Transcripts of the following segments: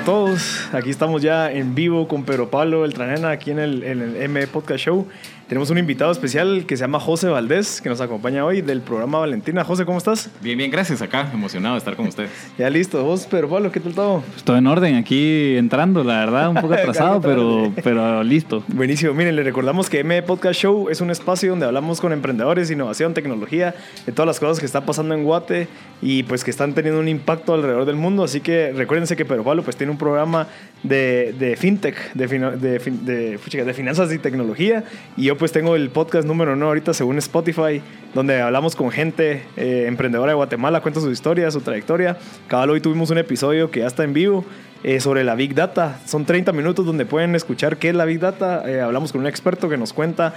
Hola a todos, aquí estamos ya en vivo con Pedro Pablo Beltranena aquí en el, en el M Podcast Show. Tenemos un invitado especial que se llama José Valdés, que nos acompaña hoy del programa Valentina. José, ¿cómo estás? Bien, bien, gracias. Acá, emocionado de estar con ustedes. ya listo. Vos, Pedro Pablo, ¿qué tal todo? Estoy en orden, aquí entrando, la verdad, un poco atrasado, pero, pero listo. Buenísimo. Miren, le recordamos que M Podcast Show es un espacio donde hablamos con emprendedores, innovación, tecnología, de todas las cosas que están pasando en Guate y pues que están teniendo un impacto alrededor del mundo. Así que recuérdense que Pedro Pablo pues tiene un programa de, de fintech, de, de, de, de finanzas y tecnología y yo pues tengo el podcast número uno ahorita según Spotify, donde hablamos con gente eh, emprendedora de Guatemala, cuenta su historia, su trayectoria. Cada hoy tuvimos un episodio que ya está en vivo eh, sobre la Big Data. Son 30 minutos donde pueden escuchar qué es la Big Data. Eh, hablamos con un experto que nos cuenta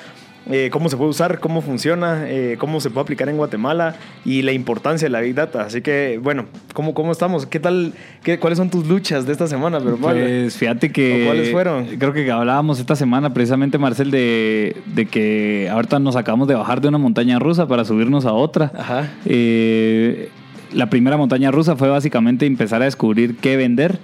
eh, cómo se puede usar, cómo funciona, eh, cómo se puede aplicar en Guatemala y la importancia de la Big Data. Así que, bueno, ¿cómo, cómo estamos? ¿Qué tal? Qué, ¿Cuáles son tus luchas de esta semana? Pero, pues fíjate que... ¿Cuáles fueron? Creo que hablábamos esta semana precisamente, Marcel, de, de, que ahorita nos acabamos de bajar de una montaña rusa para subirnos a otra. Ajá. Eh, la primera montaña rusa fue básicamente empezar a descubrir qué vender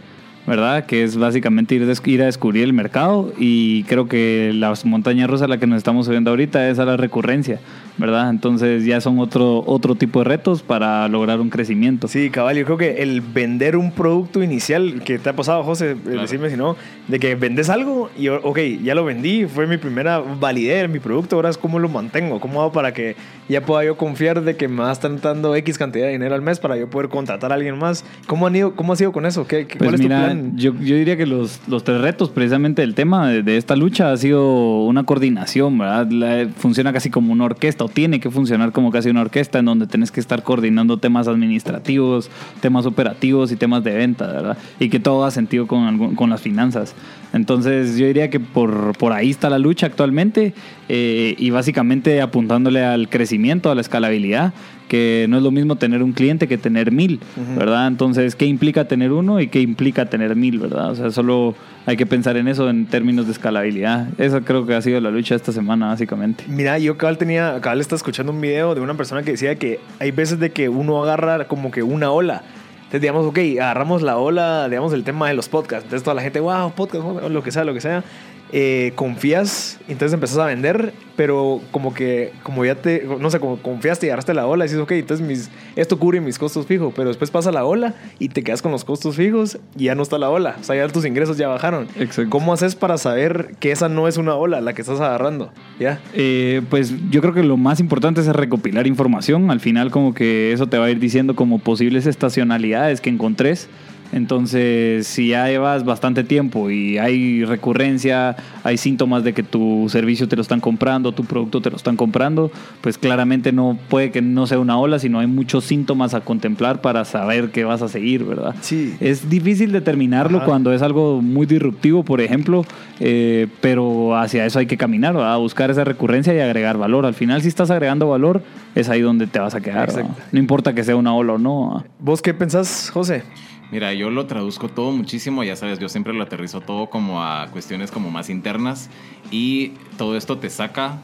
¿verdad? Que es básicamente ir, ir, a descubrir el mercado y creo que las montañas rusas a la que nos estamos subiendo ahorita es a la recurrencia, ¿verdad? Entonces ya son otro, otro tipo de retos para lograr un crecimiento. Sí, cabal, yo creo que el vender un producto inicial, que te ha pasado, José, claro. decirme si no, de que vendes algo y, ok, ya lo vendí, fue mi primera validez, mi producto, ahora es cómo lo mantengo, cómo hago para que ya pueda yo confiar de que me va a estar dando X cantidad de dinero al mes para yo poder contratar a alguien más. ¿Cómo, han ido, cómo ha sido con eso? ¿Qué, pues ¿Cuál es mira, tu plan? Yo, yo, diría que los, los, tres retos precisamente del tema de, de, esta lucha ha sido una coordinación, ¿verdad? La, funciona casi como una orquesta tiene que funcionar como casi una orquesta en donde tenés que estar coordinando temas administrativos, temas operativos y temas de venta, ¿verdad? Y que todo ha sentido con, con las finanzas. Entonces yo diría que por, por ahí está la lucha actualmente eh, y básicamente apuntándole al crecimiento, a la escalabilidad, que no es lo mismo tener un cliente que tener mil, uh -huh. ¿verdad? Entonces, ¿qué implica tener uno y qué implica tener mil, ¿verdad? O sea, solo hay que pensar en eso en términos de escalabilidad. Esa creo que ha sido la lucha esta semana, básicamente. Mira, yo cabal tenía, cabal estaba escuchando un video de una persona que decía que hay veces de que uno agarra como que una ola. Entonces, digamos, ok, agarramos la ola, digamos, el tema de los podcasts. Entonces, toda la gente, wow, podcast, lo que sea, lo que sea. Eh, confías, entonces empezás a vender, pero como que, como ya te, no sé, como confiaste y agarraste la ola y dices, ok, entonces mis, esto cubre mis costos fijos, pero después pasa la ola y te quedas con los costos fijos y ya no está la ola, o sea, ya tus ingresos ya bajaron. Exacto. ¿Cómo haces para saber que esa no es una ola la que estás agarrando? ¿Ya? Eh, pues yo creo que lo más importante es recopilar información, al final como que eso te va a ir diciendo como posibles estacionalidades que encontres. Entonces, si ya llevas bastante tiempo y hay recurrencia, hay síntomas de que tu servicio te lo están comprando, tu producto te lo están comprando, pues claramente no puede que no sea una ola, sino hay muchos síntomas a contemplar para saber que vas a seguir, ¿verdad? Sí. Es difícil determinarlo Ajá. cuando es algo muy disruptivo, por ejemplo, eh, pero hacia eso hay que caminar, ¿verdad? A buscar esa recurrencia y agregar valor. Al final, si estás agregando valor, es ahí donde te vas a quedar. ¿no? no importa que sea una ola o no. ¿Vos qué pensás, José? Mira, yo lo traduzco todo muchísimo, ya sabes, yo siempre lo aterrizo todo como a cuestiones como más internas y todo esto te saca,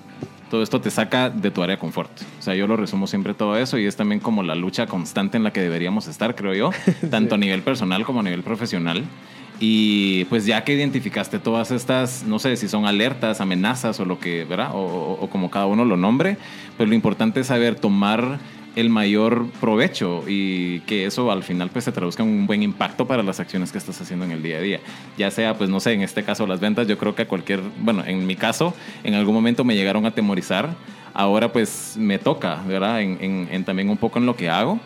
todo esto te saca de tu área de confort. O sea, yo lo resumo siempre todo eso y es también como la lucha constante en la que deberíamos estar, creo yo, tanto sí. a nivel personal como a nivel profesional. Y pues ya que identificaste todas estas, no sé si son alertas, amenazas o lo que, ¿verdad? O, o, o como cada uno lo nombre, pues lo importante es saber tomar el mayor provecho y que eso al final pues se traduzca en un buen impacto para las acciones que estás haciendo en el día a día. Ya sea pues no sé, en este caso las ventas, yo creo que a cualquier, bueno, en mi caso en algún momento me llegaron a atemorizar, ahora pues me toca, ¿verdad? En, en, en también un poco en lo que hago,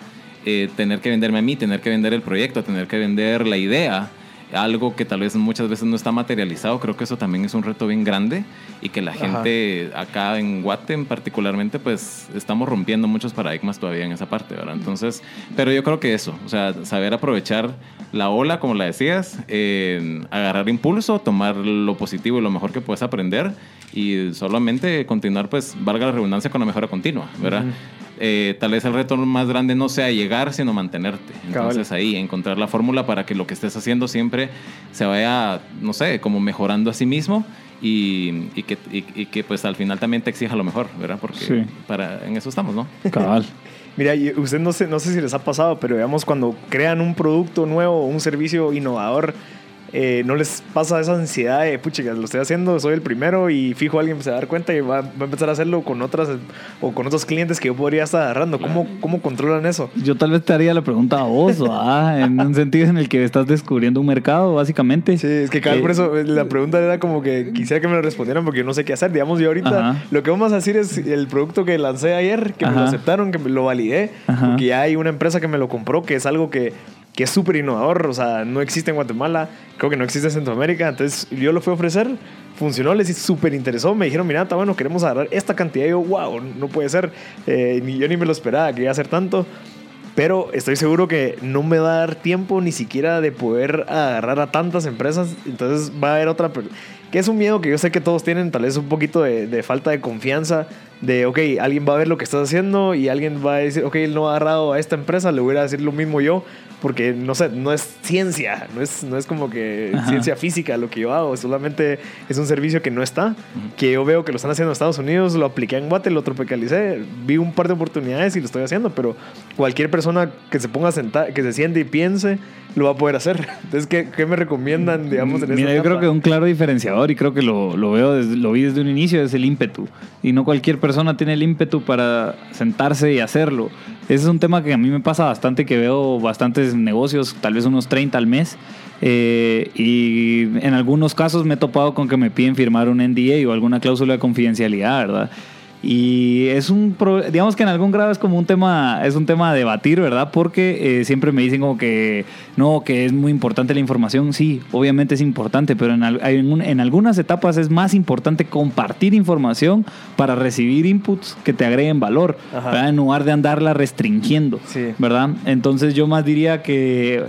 eh, tener que venderme a mí, tener que vender el proyecto, tener que vender la idea. Algo que tal vez muchas veces no está materializado, creo que eso también es un reto bien grande y que la Ajá. gente acá en Guatem particularmente pues estamos rompiendo muchos paradigmas todavía en esa parte, ¿verdad? Entonces, pero yo creo que eso, o sea, saber aprovechar la ola, como la decías, eh, agarrar impulso, tomar lo positivo y lo mejor que puedes aprender y solamente continuar, pues, valga la redundancia, con la mejora continua, ¿verdad? Eh, tal vez el reto más grande no sea llegar, sino mantenerte. Entonces Cabal. ahí, encontrar la fórmula para que lo que estés haciendo siempre se vaya, no sé, como mejorando a sí mismo y, y que, y, y que pues al final también te exija lo mejor, ¿verdad? Porque Sí. para, en eso estamos, ¿no? Cabal. Mira, usted no sé, no sé si les ha pasado, pero digamos cuando crean un producto nuevo, un servicio innovador, eh, no les pasa esa ansiedad de, pucha, lo estoy haciendo, soy el primero y fijo alguien se va a dar cuenta y va, va a empezar a hacerlo con otras o con otros clientes que yo podría estar agarrando. ¿Cómo, cómo controlan eso? Yo tal vez te haría la pregunta a vos, ¿verdad? en un sentido en el que estás descubriendo un mercado, básicamente. Sí, es que cabal, Eh, por eso eh, la pregunta era como que quisiera que me lo respondieran porque yo no sé qué hacer. Digamos, yo ahorita Ajá. lo que vamos a decir es el producto que lancé ayer, que me lo aceptaron, que me lo validé, Ajá. porque ya hay una empresa que me lo compró, que es algo que, que es súper innovador, o sea, no existe en Guatemala, creo que no existe en Centroamérica, entonces yo lo fui a ofrecer, funcionó, les súper interesó, me dijeron, mira, está bueno, queremos agarrar esta cantidad, y yo, wow, no puede ser, Eh, ni yo ni me lo esperaba que iba a ser tanto. Pero estoy seguro que no me va a dar tiempo ni siquiera de poder agarrar a tantas empresas. Entonces va a haber otra... Que es un miedo que yo sé que todos tienen, tal vez un poquito de falta de confianza. De, ok, alguien va a ver lo que estás haciendo y alguien va a decir, ok, él no ha agarrado a esta empresa, le voy a decir lo mismo yo. Porque, no sé, no es ciencia, no es, no es como que Ajá. ciencia física lo que yo hago. Solamente es un servicio que no está, que yo veo que lo están haciendo en Estados Unidos, lo apliqué en Guate, lo tropicalicé, vi un par de oportunidades y lo estoy haciendo, pero cualquier persona que se ponga a sentar, que se siente y piense, lo va a poder hacer. Entonces, ¿qué, qué me recomiendan, digamos, en Mira, yo creo etapa? que un claro diferenciador, y creo que lo, lo veo desde, lo vi desde un inicio, es el ímpetu. Y no cualquier persona tiene el ímpetu para sentarse y hacerlo. Ese es un tema que a mí me pasa bastante, que veo bastantes negocios, tal vez unos 30 al mes. eh, y en algunos casos me he topado con que me piden firmar un NDA o alguna cláusula de confidencialidad, ¿verdad? Y es un, digamos que en algún grado es como un tema, es un tema a debatir, ¿verdad? Porque eh, siempre me dicen como que no, que es muy importante la información. Sí, obviamente es importante, pero en, en en algunas etapas es más importante compartir información para recibir inputs que te agreguen valor. En lugar de andarla restringiendo, Sí. ¿verdad? Entonces yo más diría que...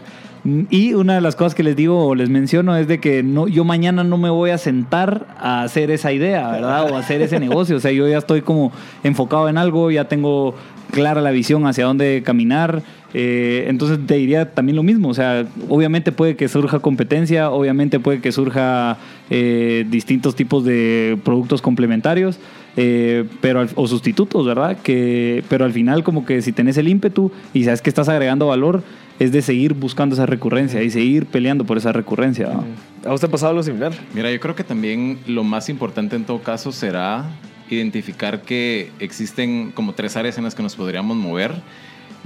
Y una de las cosas que les digo o les menciono es de que no, yo mañana no me voy a sentar a hacer esa idea, ¿verdad? O a hacer ese negocio. O sea, yo ya estoy como enfocado en algo, ya tengo clara la visión hacia dónde caminar. Eh, entonces te diría también lo mismo. O sea, obviamente puede que surja competencia, obviamente puede que surja eh, distintos tipos de productos complementarios. eh, pero o sustitutos, ¿verdad? Que, pero al final como que si tenés el ímpetu y sabes que estás agregando valor, es de seguir buscando esa recurrencia y seguir peleando por esa recurrencia. ¿no? ¿A usted ha pasado algo similar? Mira, yo creo que también lo más importante en todo caso será identificar que existen como tres áreas en las que nos podríamos mover.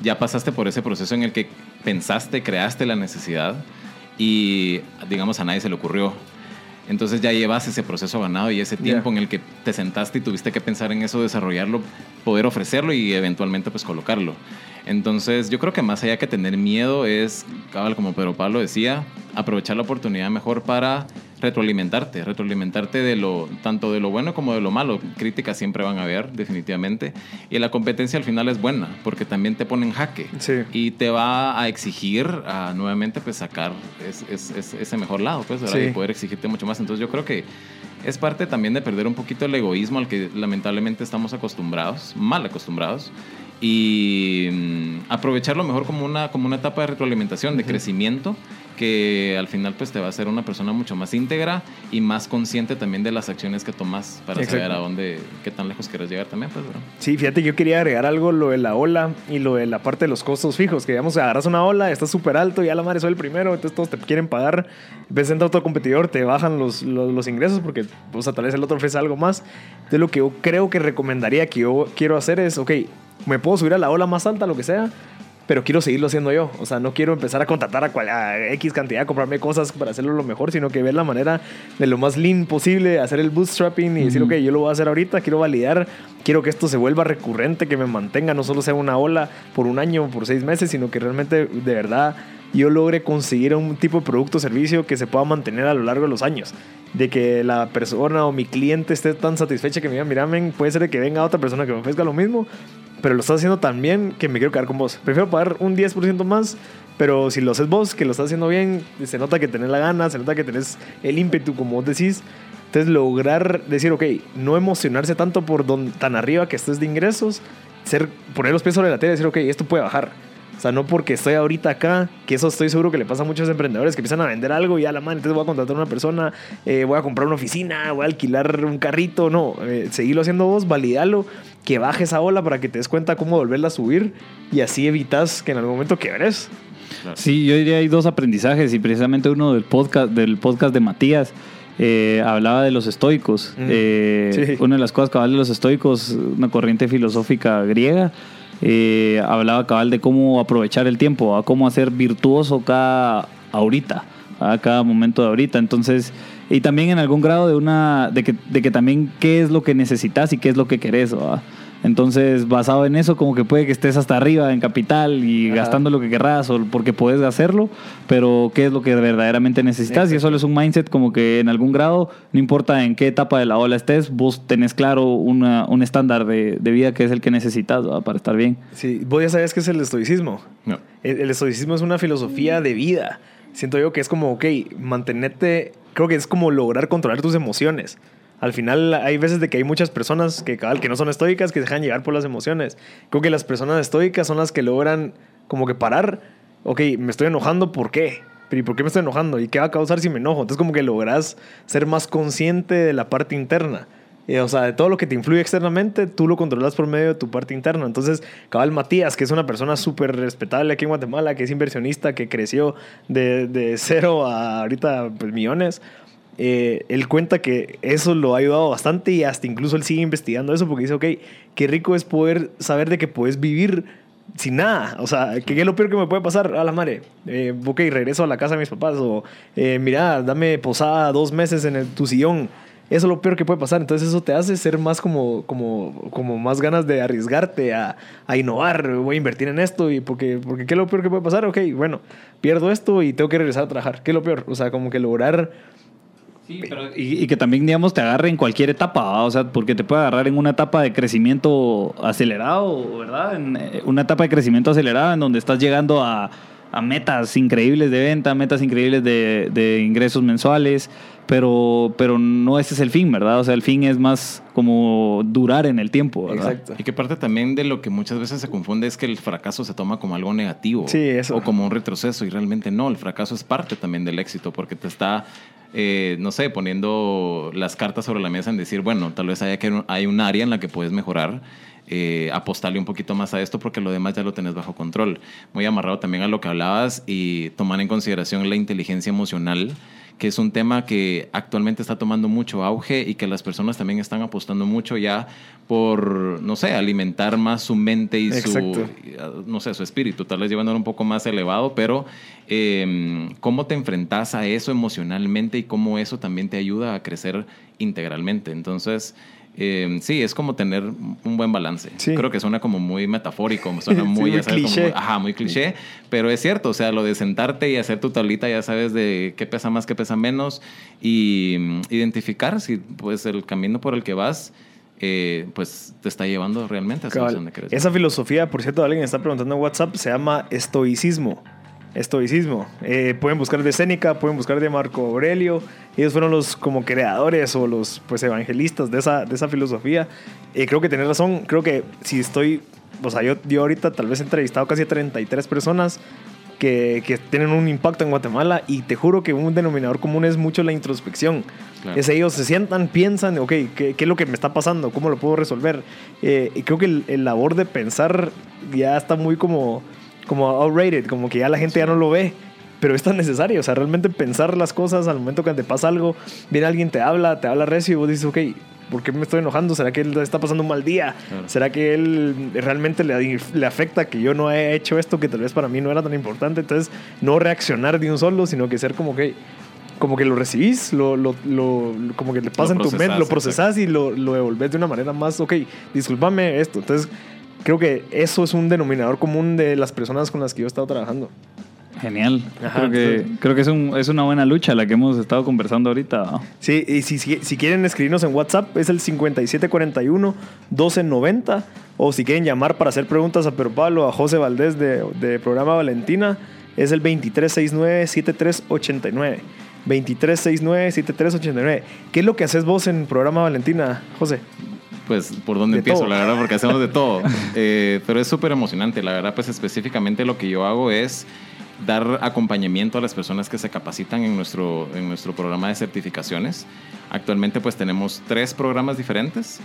Ya pasaste por ese proceso en el que pensaste, creaste la necesidad y digamos a nadie se le ocurrió. Entonces ya llevas ese proceso ganado y ese tiempo en el que te sentaste y tuviste que pensar en eso, desarrollarlo, poder ofrecerlo y eventualmente pues colocarlo. Entonces yo creo que más allá que tener miedo es, como Pedro Pablo decía, aprovechar la oportunidad mejor para retroalimentarte, retroalimentarte de lo, tanto de lo bueno como de lo malo. Críticas siempre van a haber, definitivamente. Y la competencia al final es buena, porque también te pone en jaque. Sí. Y te va a exigir a, nuevamente pues sacar es- es- es- ese mejor lado, pues. Sí. Y poder exigirte mucho más. Entonces yo creo que es parte también de perder un poquito el egoísmo al que lamentablemente estamos acostumbrados, mal acostumbrados. Y mm, aprovecharlo mejor como una, como una etapa de retroalimentación, de crecimiento, que al final pues te va a hacer una persona mucho más íntegra y más consciente también de las acciones que tomas para Exacto. saber a dónde, qué tan lejos quieres llegar también, pues, ¿verdad? Sí, fíjate, yo quería agregar algo, lo de la ola y lo de la parte de los costos fijos, que digamos, agarras una ola, estás súper alto ya la madre soy el primero, entonces todos te quieren pagar, ves entra otro competidor, te bajan los, los, los ingresos porque, o sea, tal vez el otro ofrece algo más. Entonces lo que yo creo que recomendaría que yo quiero hacer es, ok, me puedo subir a la ola más alta, lo que sea, pero quiero seguirlo haciendo yo. O sea, no quiero empezar a contratar a, cual- a X cantidad, comprarme cosas para hacerlo lo mejor, sino que ver la manera de lo más lean posible, hacer el bootstrapping y decir, Ujú. ok, yo lo voy a hacer ahorita, quiero validar, quiero que esto se vuelva recurrente, que me mantenga, no solo sea una ola por un año, por seis meses, sino que realmente de verdad yo logre conseguir un tipo de producto o servicio que se pueda mantener a lo largo de los años. De que la persona o mi cliente esté tan satisfecha que me diga, mira, men, puede ser que venga otra persona que me ofrezca lo mismo, pero lo estás haciendo tan bien que me quiero quedar con vos. Prefiero pagar un 10% más, pero si lo haces vos, que lo estás haciendo bien, se nota que tenés la gana, se nota que tenés el ímpetu, como vos decís. Entonces, lograr decir, ok, no emocionarse tanto por don, tan arriba que estés de ingresos, ser, poner los pies sobre la tela y decir, ok, esto puede bajar. O sea, no porque estoy ahorita acá, que eso estoy seguro que le pasa a muchos emprendedores que empiezan a vender algo y a la mano, entonces voy a contratar a una persona, eh, voy a comprar una oficina, voy a alquilar un carrito. No, eh, seguirlo haciendo vos, validalo, que baje esa ola para que te des cuenta cómo volverla a subir y así evitas que en algún momento quebres. Sí, yo diría hay dos aprendizajes y precisamente uno del podcast, del podcast de Matías. eh, hablaba de los estoicos. Mm. Eh, Sí. Una de las cosas cabal de los estoicos, una corriente filosófica griega, eh, hablaba cabal de cómo aprovechar el tiempo, a cómo hacer virtuoso cada ahorita, a cada momento de ahorita. Entonces, y también en algún grado de una, de que, de que también qué es lo que necesitas y qué es lo que querés. Entonces, basado en eso, como que puede que estés hasta arriba en capital y Ajá. gastando lo que querrás o porque puedes hacerlo, pero qué es lo que verdaderamente necesitas. Y eso es un mindset como que en algún grado, no importa en qué etapa de la ola estés, vos tenés claro una- un estándar de, de vida que es el que necesitas ¿va? para estar bien. Sí, vos ya sabes qué es el estoicismo. No. El, el estoicismo es una filosofía de vida. Siento yo que es como, ok, mantenerte, creo que es como lograr controlar tus emociones. Al final hay veces de que hay muchas personas que, no son estoicas, que se dejan llevar por las emociones. Creo que las personas estoicas son las que logran como que parar, ok, me estoy enojando, ¿por qué? ¿y por qué me estoy enojando? ¿Y qué va a causar si me enojo? Entonces como que logras ser más consciente de la parte interna. Eh, o sea, de todo lo que te influye externamente, tú lo controlas por medio de tu parte interna. Entonces, cabal Matías, que es una persona súper respetable aquí en Guatemala, que es inversionista, que creció de, de cero a ahorita pues, millones, eh, él cuenta que eso lo ha ayudado bastante y hasta incluso él sigue investigando eso porque dice, ok, qué rico es poder saber de que puedes vivir sin nada. O sea, ¿qué es lo peor que me puede pasar? A la madre, eh, ok, regreso a la casa de mis papás o eh, mira, dame posada dos meses en el- tu sillón. Eso es lo peor que puede pasar. Entonces eso te hace ser más como, como, como más ganas de arriesgarte a, a innovar. Voy a invertir en esto y porque, porque ¿qué es lo peor que puede pasar? Ok, bueno, pierdo esto y tengo que regresar a trabajar. ¿Qué es lo peor? O sea, como que lograr... Y, y que también, digamos, te agarre en cualquier etapa, ¿va? o sea, porque te puede agarrar en una etapa de crecimiento acelerado, ¿verdad? En eh, una etapa de crecimiento acelerado en donde estás llegando a, a metas increíbles de venta, metas increíbles de, de ingresos mensuales, pero, pero no ese es el fin, ¿verdad? O sea, el fin es más como durar en el tiempo, ¿verdad? Exacto. Y que parte también de lo que muchas veces se confunde es que el fracaso se toma como algo negativo. Sí, eso. O como un retroceso. Y realmente no, el fracaso es parte también del éxito porque te está, eh, no sé, poniendo las cartas sobre la mesa en decir, bueno, tal vez haya que hay un área en la que puedes mejorar. eh, apostarle un poquito más a esto porque lo demás ya lo tenés bajo control. Muy amarrado también a lo que hablabas y tomar en consideración la inteligencia emocional que es un tema que actualmente está tomando mucho auge y que las personas también están apostando mucho ya por, no sé, alimentar más su mente y Exacto. su, no sé, su espíritu, tal vez llevándolo un poco más elevado, pero eh, cómo te enfrentas a eso emocionalmente y cómo eso también te ayuda a crecer integralmente. Entonces, eh, sí, es como tener un buen balance. Sí. Creo que suena como muy metafórico, suena Sí, muy, sabes, cliché. ajá, muy cliché, pero es cierto, o sea, lo de sentarte y hacer tu tablita, ya sabes de qué pesa más, qué pesa menos, y mm, identificar si pues el camino por el que vas, eh, pues te está llevando realmente a donde quieres. Esa filosofía, por cierto, alguien está preguntando en WhatsApp, se llama estoicismo. Estoicismo. Eh, pueden buscar de Séneca, pueden buscar de Marco Aurelio. Ellos fueron los como creadores o los pues evangelistas de esa, de esa filosofía. Eh, creo que tenés razón. Creo que si estoy, o sea, yo, yo ahorita tal vez he entrevistado casi a 33 personas que, que tienen un impacto en Guatemala y te juro que un denominador común es mucho la introspección. Claro. Es ellos se sientan, piensan, ok, ¿qué, qué es lo que me está pasando? ¿Cómo lo puedo resolver? Eh, y creo que el, el labor de pensar ya está muy como, como outrated, como que ya la gente ya no lo ve. Pero es tan necesario, o sea, realmente pensar las cosas al momento que te pasa algo, viene alguien, te habla, te habla recio y vos dices, ok, ¿por qué me estoy enojando? ¿Será que él está pasando un mal día? Claro. ¿Será que él realmente le, le afecta que yo no he hecho esto que tal vez para mí no era tan importante? Entonces, no reaccionar de un solo, sino que ser como que como que lo recibís, lo, lo, lo- como que le pasa en tu mente, lo procesás, y lo, lo devolvés de una manera más, ok, discúlpame esto. Entonces, creo que eso es un denominador común de las personas con las que yo he estado trabajando. Genial. Ajá, creo que, creo que es, un- es una buena lucha la que hemos estado conversando ahorita. ¿no? Sí, y si, si, si quieren escribirnos en WhatsApp es el 5741-1290 o si quieren llamar para hacer preguntas a Pedro Pablo, a José Valdés de, de programa Valentina es el 2369-7389. 2369-7389. ¿Qué es lo que haces vos en programa Valentina, José? Pues, ¿por dónde De empiezo? todo. La verdad, porque hacemos de todo. Eh, pero es súper emocionante. La verdad, pues específicamente lo que yo hago es dar acompañamiento a las personas que se capacitan en nuestro, en nuestro programa de certificaciones. Actualmente, pues tenemos tres programas diferentes.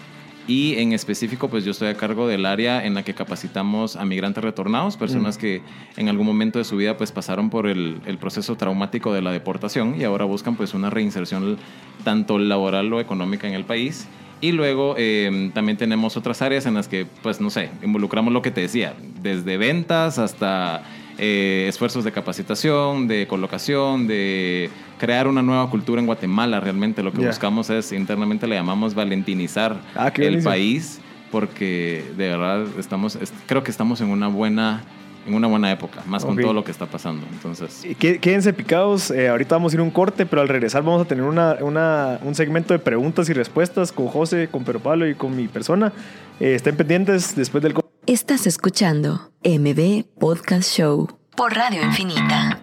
Y en específico, pues yo estoy a cargo del área en la que capacitamos a migrantes retornados, personas que en algún momento de su vida pues pasaron por el, el proceso traumático de la deportación y ahora buscan pues una reinserción tanto laboral o económica en el país. Y luego eh, también tenemos otras áreas en las que, pues no sé, involucramos lo que te decía, desde ventas hasta eh, esfuerzos de capacitación, de colocación, de crear una nueva cultura en Guatemala. Realmente lo que buscamos es, internamente le llamamos valentinizar Ah, el país, porque de verdad estamos, es- creo que estamos en una buena, en una buena época, más con todo lo que está pasando. Entonces, qué- Quédense picados, eh, ahorita vamos a ir a un corte, pero al regresar vamos a tener una, una- un segmento de preguntas y respuestas con José, con Pedro Pablo y con mi persona. Eh, estén pendientes después del corte. Estás escuchando MB Podcast Show por Radio Infinita.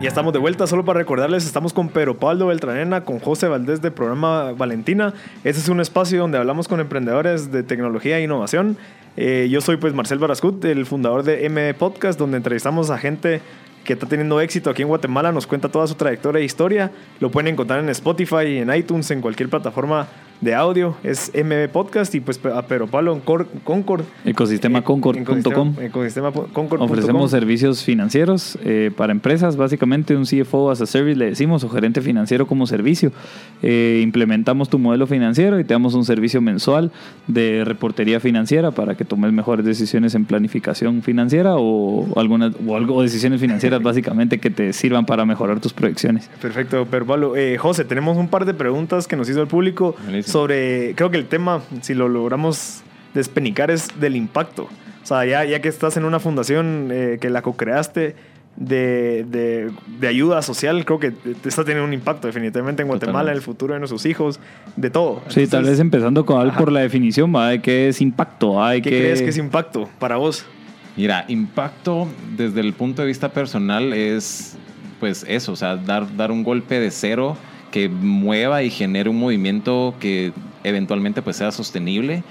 Ya estamos de vuelta, solo para recordarles, estamos con Pedro Pablo Beltranena, con José Valdés de programa Valentina. Este es un espacio donde hablamos con emprendedores de tecnología e innovación. Eh, yo soy pues Marcel Barascut, el fundador de M Podcast, donde entrevistamos a gente que está teniendo éxito aquí en Guatemala, nos cuenta toda su trayectoria e historia. Lo pueden encontrar en Spotify, en iTunes, en cualquier plataforma de audio. Es MB Podcast y pues a Pedro Pablo en Cor- Concord. Ecosistemaconcord.com. Ecosistema- Ecosistemaconcord.com. Ofrecemos servicios financieros eh, para empresas, básicamente un CFO as a service le decimos, o gerente financiero como servicio. Eh, implementamos tu modelo financiero y te damos un servicio mensual de reportería financiera para que tomes mejores decisiones en planificación financiera o, algunas o algo o decisiones financieras básicamente que te sirvan para mejorar tus proyecciones. Perfecto, pero Pablo, eh, José, tenemos un par de preguntas que nos hizo el público. Sobre, creo que el tema, si lo logramos despenicar, es del impacto. O sea, ya, ya que estás en una fundación eh, que la co-creaste de, de- de ayuda social, creo que te está teniendo un impacto definitivamente en Guatemala, Totalmente. en el futuro de nuestros hijos, de todo. Sí, tal vez empezando con Ajá. por la definición, ¿va? de qué es impacto. Hay ¿Qué que... crees que es impacto para vos? Mira, impacto desde el punto de vista personal es pues eso, o sea, dar, dar un golpe de cero que mueva y genere un movimiento que eventualmente pues sea sostenible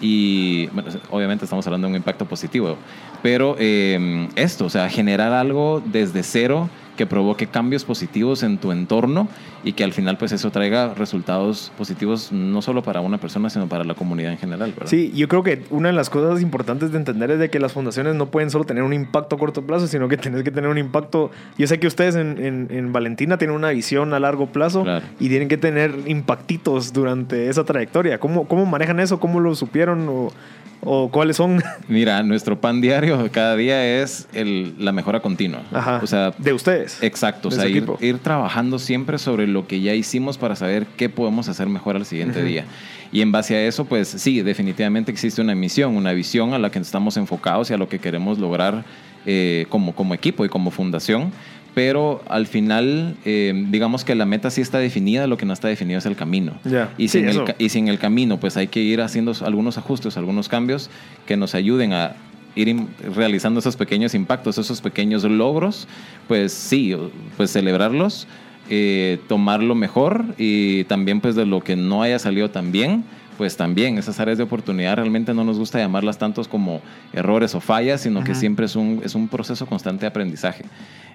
y bueno, obviamente estamos hablando de un impacto positivo, pero eh, esto, o sea, generar algo desde cero que provoque cambios positivos en tu entorno y que al final pues eso traiga resultados positivos no solo para una persona, sino para la comunidad en general, ¿verdad? Sí, yo creo que una de las cosas importantes de entender es de que las fundaciones no pueden solo tener un impacto a corto plazo, sino que tenés que tener un impacto. Yo sé que ustedes en, en- en Valentina tienen una visión a largo plazo Claro. y tienen que tener impactitos durante esa trayectoria. ¿Cómo, cómo manejan eso? ¿Cómo lo supieron? ¿O, o cuáles son? Mira, nuestro pan diario cada día es el- la mejora continua. Ajá. O sea, de ustedes. exacto. O de sea, su ir, trabajando siempre sobre lo que ya hicimos para saber qué podemos hacer mejor al siguiente día. Y en base a eso, pues sí, definitivamente existe una misión, una visión a la que estamos enfocados y a lo que queremos lograr eh, como, como equipo y como fundación. Pero al final, eh, digamos que la meta sí está definida, lo que no está definido es el camino. Y, Sí, si en el, y si en el camino, pues hay que ir haciendo algunos ajustes, algunos cambios que nos ayuden a ir realizando esos pequeños impactos, esos pequeños logros, pues sí, pues celebrarlos, eh, tomarlo mejor y también pues de lo que no haya salido tan bien, pues también esas áreas de oportunidad realmente no nos gusta llamarlas tantos como errores o fallas, sino que siempre es un, es un proceso constante de aprendizaje.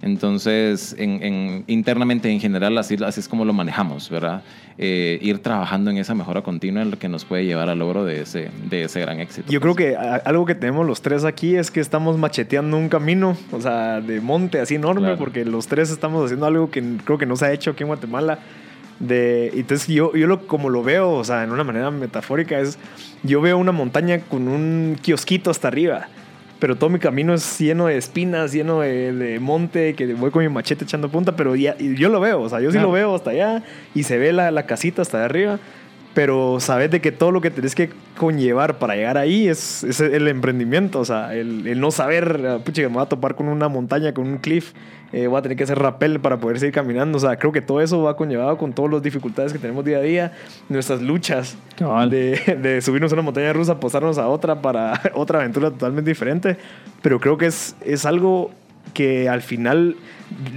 Entonces, en, en- internamente en general, así, así es como lo manejamos, ¿verdad? Eh, ir trabajando en esa mejora continua es lo que nos puede llevar al logro de ese, de ese gran éxito. Yo creo que algo que tenemos los tres aquí es que estamos macheteando un camino, o sea, de monte así enorme, Claro. porque los tres estamos haciendo algo que creo que no se ha hecho aquí en Guatemala. De, entonces yo, yo lo, como lo veo, o sea, en una manera metafórica, es, yo veo una montaña con un kiosquito hasta arriba, pero todo mi camino es lleno de espinas, lleno de, de monte, que voy con mi machete echando punta, pero ya, yo lo veo, o sea, yo sí Claro. lo veo hasta allá y se ve la, la casita hasta arriba. Pero sabes de que todo lo que tenés que conllevar para llegar ahí es, es el emprendimiento, o sea, el, el no saber, ah, pucha, que me voy a topar con una montaña, con un cliff, eh, voy a tener que hacer rappel para poder seguir caminando, o sea, creo que todo eso va conllevado con todas las dificultades que tenemos día a día, nuestras luchas de, de subirnos a una montaña rusa, posarnos a otra para otra aventura totalmente diferente, pero creo que es, es algo que al final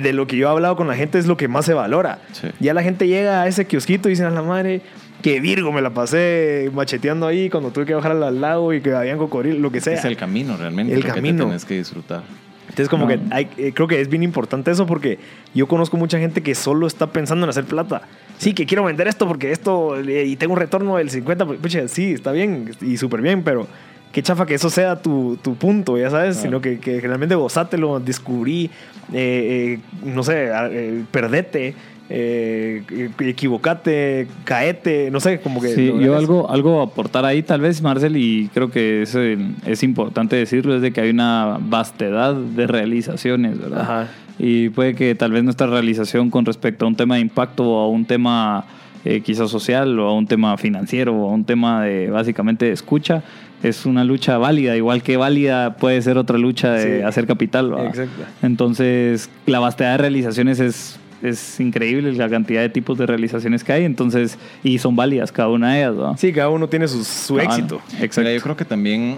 de lo que yo he hablado con la gente es lo que más se valora. Sí. Ya la gente llega a ese kiosquito y dicen a la madre que Virgo me la pasé macheteando ahí cuando tuve que bajar al lago y que habían cocodrilos, lo que sea. Es el camino realmente. El lo que te camino. tienes que disfrutar. Entonces como No. que hay- eh, creo que es bien importante eso porque yo conozco mucha gente que solo está pensando en hacer plata. Sí, que quiero vender esto porque esto eh, y tengo un retorno del 50. pues, pucha, sí, está bien y súper bien, pero qué chafa que eso sea tu, tu punto, ya sabes, Claro. sino que, que realmente gozátelo, descubrí, eh, eh, no sé, eh, perdete, eh, equivocate, caete, no sé, como que... Sí, yo algo, algo aportar ahí tal vez, Marcel, y creo que es, eh, es importante decirlo, es de que hay una vastedad de realizaciones, ¿verdad? Ajá. Y puede que tal vez nuestra realización con respecto a un tema de impacto o a un tema eh, quizás social o a un tema financiero o a un tema de básicamente de escucha es una lucha válida, igual que válida puede ser otra lucha de Sí. hacer capital. ¿verdad? Exacto. Entonces, la vastedad de realizaciones es, es increíble, la cantidad de tipos de realizaciones que hay, entonces, y son válidas cada una de ellas. ¿verdad? Sí, cada uno tiene su, su Ah, éxito. Exacto. Mira, yo creo que también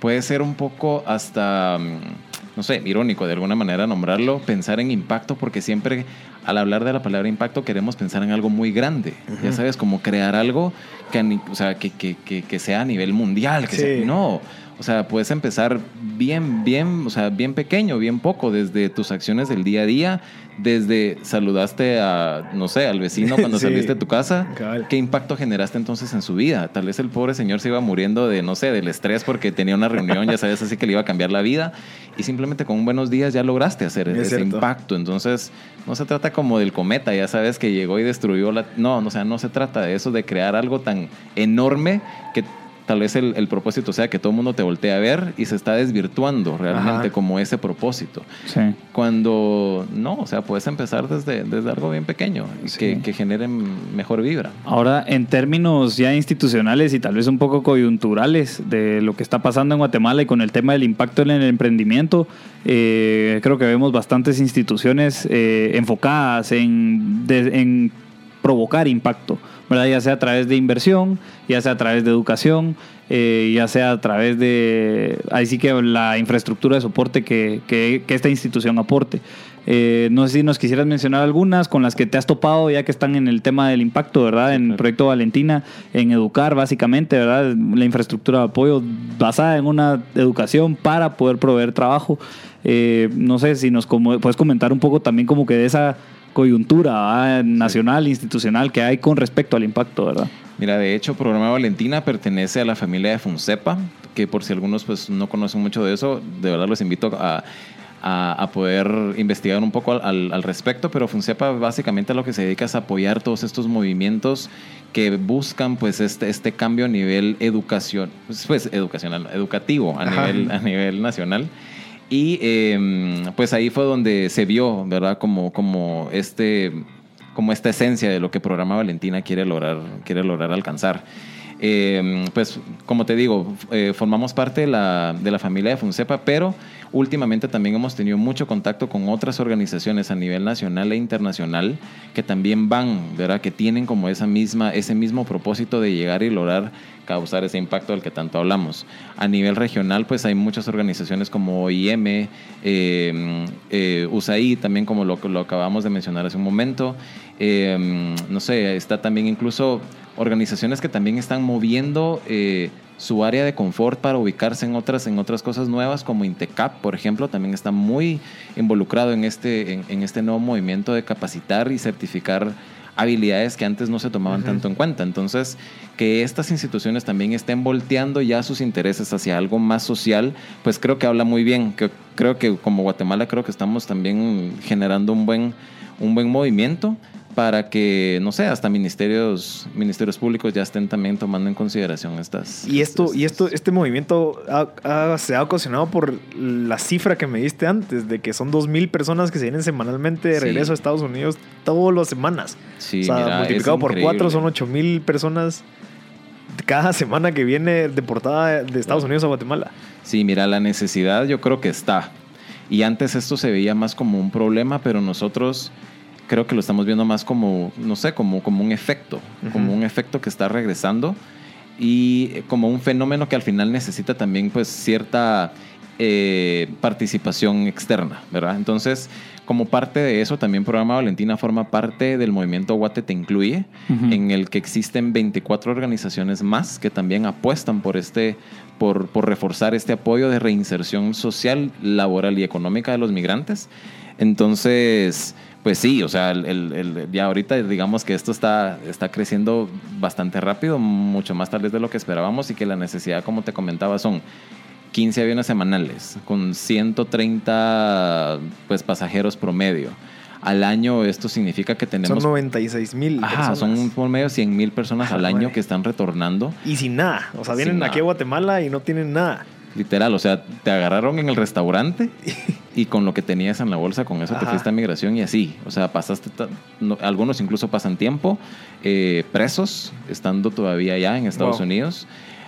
puede ser un poco hasta, mm, no sé, irónico de alguna manera nombrarlo, pensar en impacto, porque siempre al hablar de la palabra impacto queremos pensar en algo muy grande. Ya sabes, como crear algo que, o sea, que, que, que, que sea a nivel mundial. Que Sí. sea- no. O sea, puedes empezar bien, bien, o sea, bien pequeño, bien poco, desde tus acciones del día a día, desde saludaste a, no sé, al vecino cuando Sí. saliste de tu casa. ¿qué impacto generaste entonces en su vida? Tal vez el pobre señor se iba muriendo de, no sé, del estrés porque tenía una reunión, ya sabes, así que le iba a cambiar la vida y simplemente con un buenos días ya lograste hacer Es ese cierto. impacto. Entonces, no se trata como del cometa, ya sabes, que llegó y destruyó la... No, no, o sea, no se trata de eso, de crear algo tan enorme que tal vez el, el propósito sea que todo el mundo te voltee a ver y se está desvirtuando realmente Ajá. como ese propósito. Sí. Cuando no, o sea, puedes empezar desde, desde algo bien pequeño y Sí. que, que genere mejor vibra. Ahora, en términos ya institucionales y tal vez un poco coyunturales de lo que está pasando en Guatemala y con el tema del impacto en el emprendimiento, eh, creo que vemos bastantes instituciones eh, enfocadas en, de- en provocar impacto, ¿verdad? ya sea a través de inversión, ya sea a través de educación, eh, ya sea a través de, ahí sí que la infraestructura de soporte que, que- que esta institución aporte. Eh, no sé si nos quisieras mencionar algunas con las que te has topado ya que están en el tema del impacto, ¿verdad? En el proyecto Valentina, en educar básicamente, ¿verdad? La infraestructura de apoyo basada en una educación para poder proveer trabajo. Eh, no sé si nos como- puedes comentar un poco también como que de esa coyuntura nacional, institucional que hay con respecto al impacto, ¿verdad? Mira, de hecho, Programa Valentina pertenece a la familia de Funcepa, que por si algunos pues no conocen mucho de eso, de verdad los invito a, a- a poder investigar un poco al- al, al respecto, pero Funcepa básicamente a lo que se dedica es apoyar todos estos movimientos que buscan pues este, este cambio a nivel educación, pues, pues, educacional, educativo a Ajá. nivel, a nivel nacional. Y eh, pues ahí fue donde se vio, ¿verdad? Como, como este como esta esencia de lo que Programa Valentina quiere lograr, quiere lograr alcanzar. Eh, pues como te digo, eh, formamos parte de la, de la familia de Funcepa, pero últimamente también hemos tenido mucho contacto con otras organizaciones a nivel nacional e internacional que también van, ¿verdad? Que tienen como esa misma, ese mismo propósito de llegar y lograr causar ese impacto del que tanto hablamos. A nivel regional, pues hay muchas organizaciones como OIM, eh, eh, USAID, también como lo, lo acabamos de mencionar hace un momento. Eh, no sé, está también incluso organizaciones que también están moviendo eh, su área de confort para ubicarse en otras, en otras cosas nuevas, como Intecap, por ejemplo, también está muy involucrado en este, en este nuevo movimiento de capacitar y certificar habilidades que antes no se tomaban tanto en cuenta. Entonces, que estas instituciones también estén volteando ya sus intereses hacia algo más social, pues creo que habla muy bien. Que, creo que como Guatemala creo que estamos también generando un buen, un buen movimiento para que, no sé, hasta ministerios, ministerios públicos ya estén también tomando en consideración estas. Y esto, estas- y esto, este movimiento ha- ha- se ha ocasionado por la cifra que me diste antes, de que son 2.000 personas que se vienen semanalmente de Sí. regreso a Estados Unidos todas las semanas. Sí, o sea, mira, multiplicado por increíble. cuatro son 8.000 personas cada semana que viene deportada de Estados Unidos a Guatemala. Sí, mira, la necesidad yo creo que está. Y antes esto se veía más como un problema, pero nosotros creo que lo estamos viendo más como, no sé, como, como un efecto, como Ujú. un efecto que está regresando y como un fenómeno que al final necesita también pues cierta eh, participación externa, ¿verdad? Entonces, como parte de eso, también Programa Valentina forma parte del movimiento Guate Te Incluye, Ujú. en el que existen 24 organizaciones más que también apuestan por este por, por reforzar este apoyo de reinserción social, laboral y económica de los migrantes. Entonces, pues sí, o sea, el- ya ahorita digamos que esto está, está creciendo bastante rápido, mucho más tal vez de lo que esperábamos y que la necesidad, como te comentaba, son 15 aviones semanales con 130 pues, pasajeros promedio. Al año esto significa que tenemos... Son 96.000 Ajá, son un promedio de 100 mil personas Ah, al año que están retornando. Y sin nada. O sea, Sin vienen nada. aquí a Guatemala y no tienen nada. Literal, o sea, te agarraron en el restaurante y con lo que tenías en la bolsa, con eso te Ajá. fuiste a migración y así. O sea, pasaste, no- algunos incluso pasan tiempo eh, presos, estando todavía allá en Estados Wow. Unidos.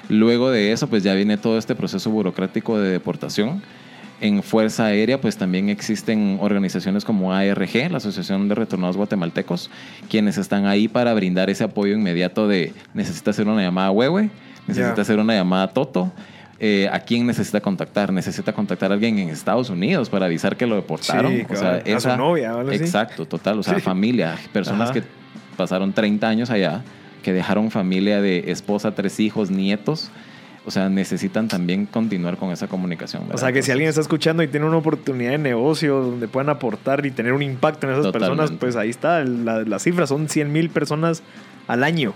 Luego de eso, pues ya viene todo este proceso burocrático de deportación. En Fuerza Aérea, pues también existen organizaciones como ARG, la Asociación de Retornados Guatemaltecos, quienes están ahí para brindar ese apoyo inmediato de necesita hacer una llamada a Huehue, necesita Ya. hacer una llamada a Toto. Eh, ¿A quién necesita contactar? Necesita contactar a alguien en Estados Unidos para avisar que lo deportaron. Sí, o sea. A su novia o así. Exacto, total. O sea, Sí. familia, personas Ajá. que pasaron 30 años allá, que dejaron familia de esposa, tres hijos, nietos. O sea, necesitan también continuar con esa comunicación. O ¿verdad? sea, que si alguien está escuchando y tiene una oportunidad de negocio donde puedan aportar y tener un impacto en esas Totalmente. personas, pues ahí está. La, la cifra son 100 mil personas al año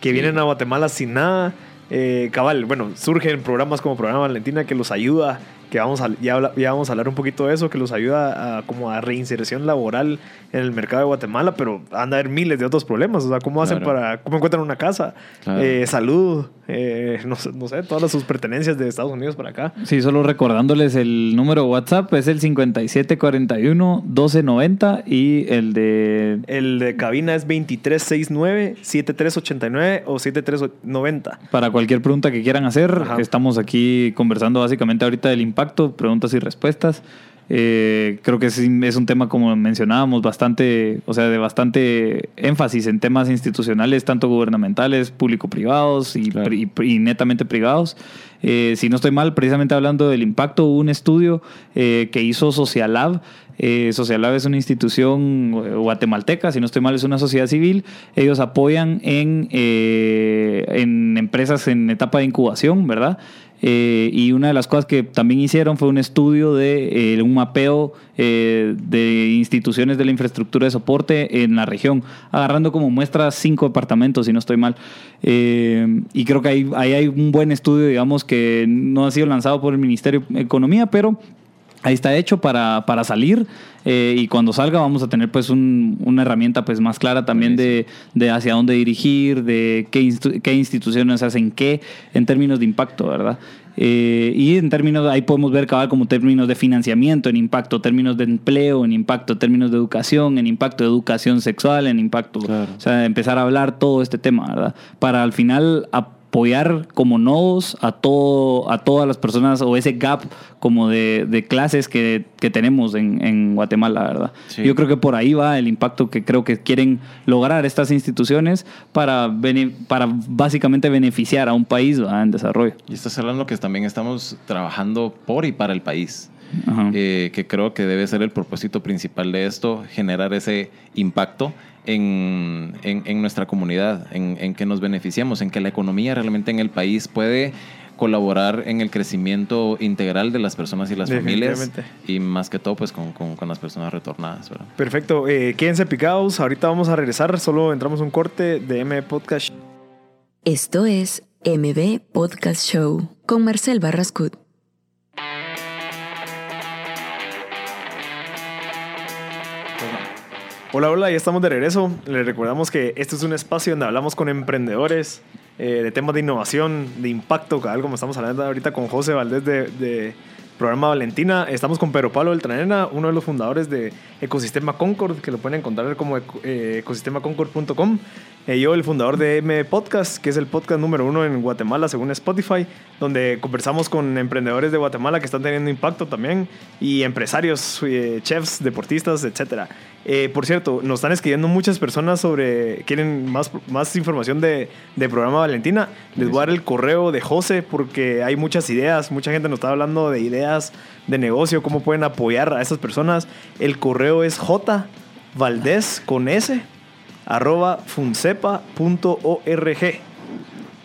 que Sí. vienen a Guatemala sin nada. Eh, cabal, bueno, surgen programas como Programa Valentina que los ayuda, que vamos a, ya, vamos a hablar un poquito de eso, que los ayuda a, como a reinserción laboral en el mercado de Guatemala, pero han de haber miles de otros problemas. O sea, ¿cómo hacen Claro. para, cómo encuentran una casa? Claro. Eh, salud, eh, no, sé, no sé, todas las- sus pertenencias de Estados Unidos para acá. Sí, solo recordándoles el número de WhatsApp es el 5741-1290 y el de... El de cabina es 2369-7389 o 7390. Para cualquier pregunta que quieran hacer, Ajá. estamos aquí conversando básicamente ahorita del impacto, preguntas y respuestas. Eh, creo que es, es un tema, como mencionábamos, bastante, o sea, de bastante énfasis en temas institucionales, tanto gubernamentales, público-privados y, Claro. pri- y netamente privados. Eh, si no estoy mal, precisamente hablando del impacto, hubo un estudio eh, que hizo Socialab. Eh, Socialab es una institución eh, guatemalteca, si no estoy mal, es una sociedad civil. Ellos apoyan en, eh, en empresas en etapa de incubación, ¿verdad? Eh, y una de las cosas que también hicieron fue un estudio de eh, un mapeo eh, de instituciones de la infraestructura de soporte en la región, agarrando como muestra cinco departamentos, si no estoy mal. Y creo que ahí hay un buen estudio, digamos, que no ha sido lanzado por el Ministerio de Economía, pero ahí está hecho para, para salir eh, y cuando salga vamos a tener pues un- una herramienta pues más clara también de, de hacia dónde dirigir, de qué, qué instituciones hacen qué en términos de impacto, ¿verdad? Eh, y en términos, ahí podemos ver cabal como términos de financiamiento en impacto, términos de empleo en impacto, términos de educación en impacto, de educación sexual en impacto. Claro. O sea, empezar a hablar todo este tema, ¿verdad? Para al final apoyar como nodos a todo a todas las personas o ese gap como de, de clases que, que tenemos en, en Guatemala, ¿verdad? Sí. Yo creo que por ahí va el impacto que creo que quieren lograr estas instituciones para, bene- para básicamente beneficiar a un país ¿verdad? en desarrollo. Y estás hablando que también estamos trabajando por y para el país. Eh, que creo que debe ser el propósito principal de esto, generar ese impacto en, en- en nuestra comunidad, en, en que nos beneficiemos, en que la economía realmente en el país puede colaborar en el crecimiento integral de las personas y las familias y más que todo pues con, con- con las personas retornadas. ¿verdad? Perfecto, eh, quédense picados. Ahorita vamos a regresar. Solo entramos un corte de M Podcast. Esto es MB Podcast Show con Marcel Barrascut. Hola, hola, ya estamos de regreso. Les recordamos que este es un espacio donde hablamos con emprendedores eh, de temas de innovación, de impacto, cabal, como estamos hablando ahorita con José Valdés de, de programa Valentina. Estamos con Pedro Pablo Beltranena, uno de los fundadores de Ecosistema Concord, que lo pueden encontrar como eh, ecosistemaconcord.com. Eh, yo, el fundador de M Podcast, que es el podcast número uno en Guatemala según Spotify, donde conversamos con emprendedores de Guatemala que están teniendo impacto también y empresarios, eh, chefs, deportistas, etcétera. Eh, por cierto, nos están escribiendo muchas personas sobre, quieren más, más información de, de programa Valentina. Les voy a dar el correo de José porque hay muchas ideas, mucha gente nos está hablando de ideas de negocio, cómo pueden apoyar a esas personas. El correo es J Valdés con S arroba funcepa.org.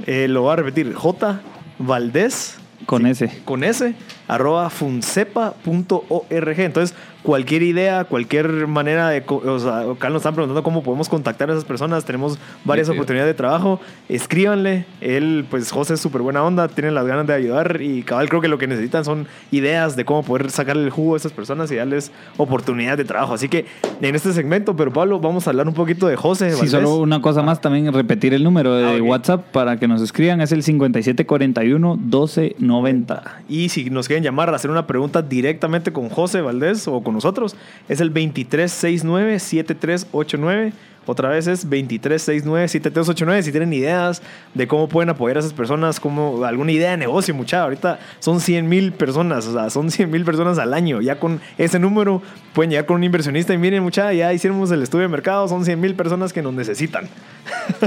Eh, lo voy a repetir, J Valdés Con ese. con S, arroba funcepa.org. Entonces, cualquier idea, cualquier manera de... O sea, acá nos están preguntando cómo podemos contactar a esas personas. Tenemos varias oportunidades de trabajo. Escríbanle. Él, pues, José es súper buena onda, tiene las ganas de ayudar y cabal creo que lo que necesitan son ideas de cómo poder sacarle el jugo a esas personas y darles oportunidades de trabajo. Así que en este segmento, pero Pablo, vamos a hablar un poquito de José. Sí, Valdés. solo una cosa más, también repetir el número de Ah. WhatsApp para que nos escriban, es el 5741-1290. Y si nos quieren llamar a hacer una pregunta directamente con José Valdés o con nosotros, es el 2369-7389. Otra vez es 2369-7389. Si tienen ideas de cómo pueden apoyar a esas personas, como alguna idea de negocio, mucha. Ahorita son 100 mil personas, o sea, son 100 mil personas al año. Ya con ese número pueden llegar con un inversionista y miren, mucha, ya hicimos el estudio de mercado, son 100 mil personas que nos necesitan.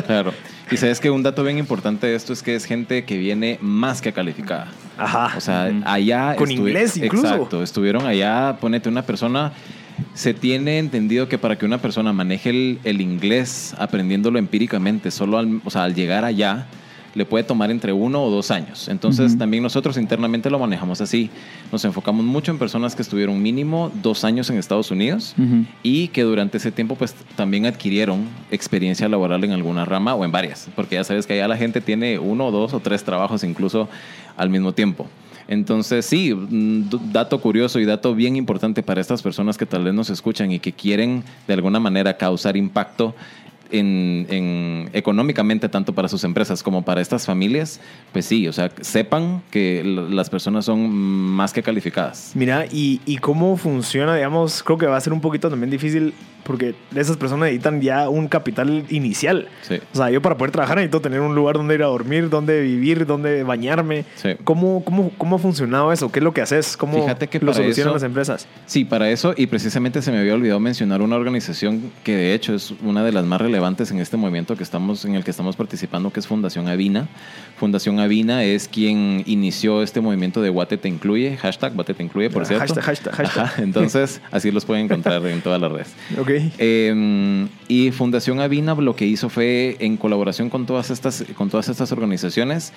Claro. Y sabes que un dato bien importante de esto es que es gente que viene más que calificada. Ajá. O sea, allá... Con inglés incluso. Exacto, estuvieron allá, ponete una persona... Se tiene entendido que para que una persona maneje el, el inglés aprendiéndolo empíricamente, solo al, o sea, al llegar allá, le puede tomar entre uno o dos años. Entonces, también nosotros internamente lo manejamos así. Nos enfocamos mucho en personas que estuvieron mínimo dos años en Estados Unidos y que durante ese tiempo pues también adquirieron experiencia laboral en alguna rama o en varias, porque ya sabes que allá la gente tiene uno, dos o tres trabajos incluso al mismo tiempo. Entonces, sí, mm, dato curioso y dato bien importante para estas personas que tal vez nos escuchan y que quieren de alguna manera causar impacto en, en- económicamente tanto para sus empresas como para estas familias, pues sí, o sea, sepan que las personas son más que calificadas. Mira, y, y cómo funciona, digamos, creo que va a ser un poquito también difícil porque esas personas necesitan ya un capital inicial. Sí. O sea, yo para poder trabajar necesito tener un lugar donde ir a dormir, donde vivir, donde bañarme. Sí. ¿Cómo, cómo, ¿Cómo ha funcionado eso? ¿Qué es lo que haces? ¿Cómo Fíjate que lo solucionan las empresas? Sí, para eso, y precisamente se me había olvidado mencionar una organización que de hecho es una de las más relevantes en este movimiento que estamos, en el que estamos participando, que es Fundación Avina. Fundación Avina es quien inició este movimiento de Guate te incluye, hashtag Guate te incluye, por Ah, cierto. hashtag, hashtag, hashtag. Ajá, entonces, así los pueden encontrar en todas las redes. Eh, y Fundación Avina lo que hizo fue, en colaboración con todas estas, con todas estas organizaciones,